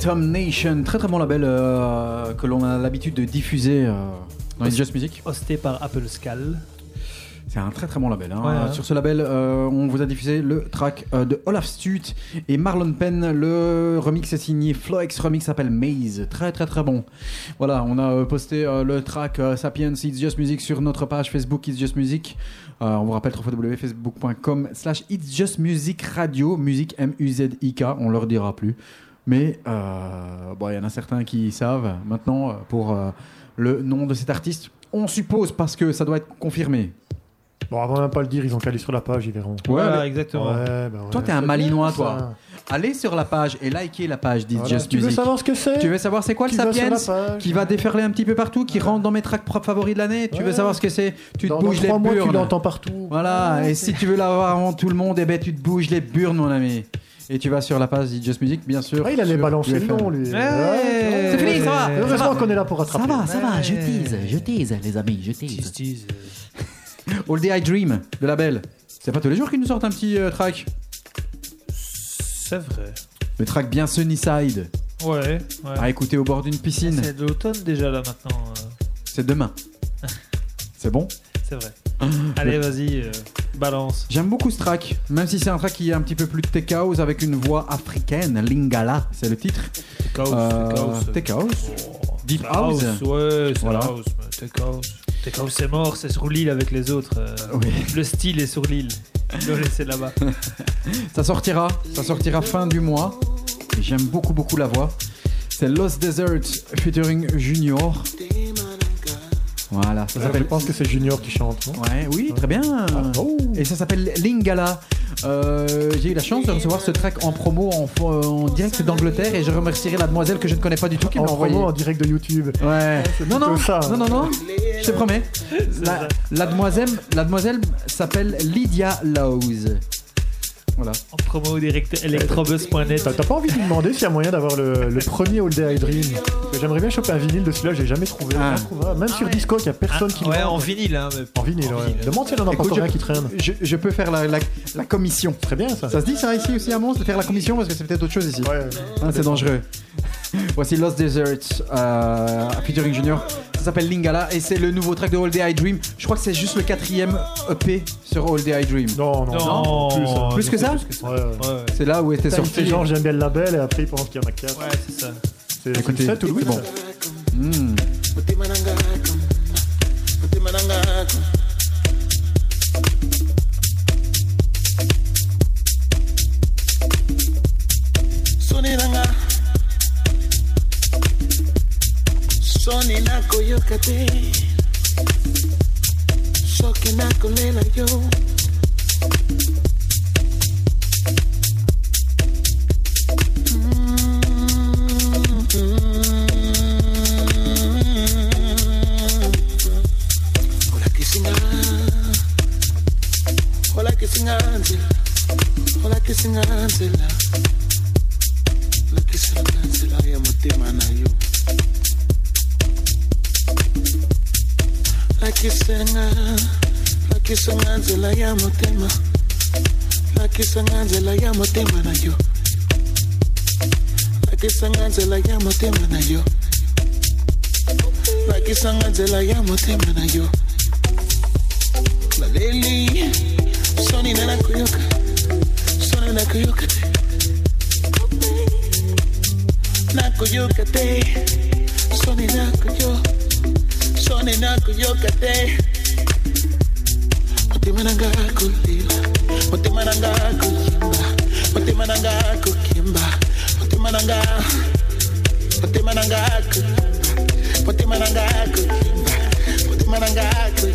Tom Nation, très très bon label euh, que l'on a l'habitude de diffuser euh, dans les Just Music. Hosté par Apple Scal. C'est un très très bon label. hein. Ouais, hein. Sur ce label, euh, on vous a diffusé le track euh, de Olaf Stut et Marlon Penn. Le remix est signé Floex Remix s'appelle Maze. Très très très bon. Voilà, on a euh, posté le track Sapiens It's Just Music sur notre page Facebook It's Just Music. On vous rappelle www.facebook.com slash It's Just Music Radio, musique M-U-Z-I-K, on leur dira plus. Mais euh, bon, il y en a certains qui savent maintenant euh, pour euh, le nom de cet artiste. On suppose parce que ça doit être confirmé. Bon, avant même pas le dire, ils ont calé sur la page, ils verront. Voilà, mais- exactement. Ouais, bah ouais. Toi, t'es un malinois, toi. ça. Allez sur la page et likez la page d'It's Voilà. Just Tu veux Music. savoir ce que c'est Tu veux savoir c'est quoi le Tu Sapiens qui va déferler un petit peu partout, qui rentre dans mes tracks propres favoris de l'année Tu veux Ouais. savoir ce que c'est Tu te Dans- bouges dans les mois, tu l'entends partout. Voilà, Ouais, et si tu veux l'avoir avant tout le monde, eh ben, tu te bouges les burnes, mon ami. Et tu vas sur la page Just Music, bien sûr. Ah, il allait balancer le nom, lui. C'est fini, ça va. Heureusement ça va. qu'on est là pour rattraper. Ça va, ça va, je tease, je tease, les amis, je tease. All Day I Dream, de label. C'est pas tous les jours qu'ils nous sortent un petit euh, track. C'est vrai. Le track bien Sunnyside, Ouais. ouais. à écouter au bord d'une piscine. C'est de l'automne déjà là maintenant. euh, C'est demain. C'est bon? C'est vrai. Allez, vas-y, euh, balance. J'aime beaucoup ce track, même si c'est un track qui est un petit peu plus tech house avec une voix africaine, Lingala, c'est le titre. Tech house, Euh, tech house. tech house. Deep Tech house. Ouais, c'est Voilà. house. Tech house. Tech house, c'est mort, c'est sur l'île avec les autres. euh, Oui. Le style est sur l'île. Doit laisser là-bas. Ça sortira, ça sortira fin du mois. J'aime beaucoup beaucoup la voix. C'est Lost Desert featuring Junior. Voilà, ça Je pense que c'est Junior qui chante, non Ouais, oui, très bien. oh. Et ça s'appelle Lingala. Euh, J'ai eu la chance de recevoir ce track en promo en, en direct d'Angleterre et je remercierai la demoiselle que je ne connais pas du tout qui m'a envoyé. promo, en direct de YouTube. Ouais. Non, non, ça. non, non, non, je te promets. La, la demoiselle, la demoiselle s'appelle Lydia Lowes. Voilà. En promo direct electrobus.net. T'as t'as pas envie de lui demander s'il y a moyen d'avoir le, le premier All Day I Dream J'aimerais bien choper un vinyle de celui-là, j'ai jamais trouvé. Ah. Trouvable. Même sur Discord, il y a personne qui le Ouais, vend. en vinyle, hein. En vinyle, en ouais. vinyle. Demande s'il y en a Écoute, encore je- un qui traîne. Je, je peux faire la, la, la commission. Très bien ça. Ça se dit ça ici aussi à Mons de faire la commission parce que c'est peut-être autre chose ici. Ouais. Hein, c'est dangereux. Voici Lost Desert euh, featuring Junior. Ça s'appelle Lingala et c'est le nouveau track de All Day I Dream. Je crois que c'est juste le quatrième EP sur All Day I Dream. Non, non, Non, plus, ça. Plus que ça Ouais, ouais. Ouais, C'est là où était sorti. fait genre j'aime bien le label et après il pense qu'il y en a 4. ouais, c'est ça. C'est c'est Écoutez, le 7 ou le c'est 8 bon. Hmm. sonelanga Soninako yokate Sokinako lela yo. Mm-hmm. Hola que singanzela Hola que singanzela ya mutima que yo. Lakisanga lakisanga nzela ya motema. Lakisanga nzela ya motema na yo. Lakisanga nzela ya motema na yo. Lakisanga nzela ya motema na yo. Laleli soni na nakoyoka soni nakoyoka te. Nakoyoka te soni nakoyoka Shone na kuyokate Otemananga kulila Otemananga kuyimba Otemananga kukimba. Otemananga Otemananga kukimba Otemananga kukimba. Otemananga kukimba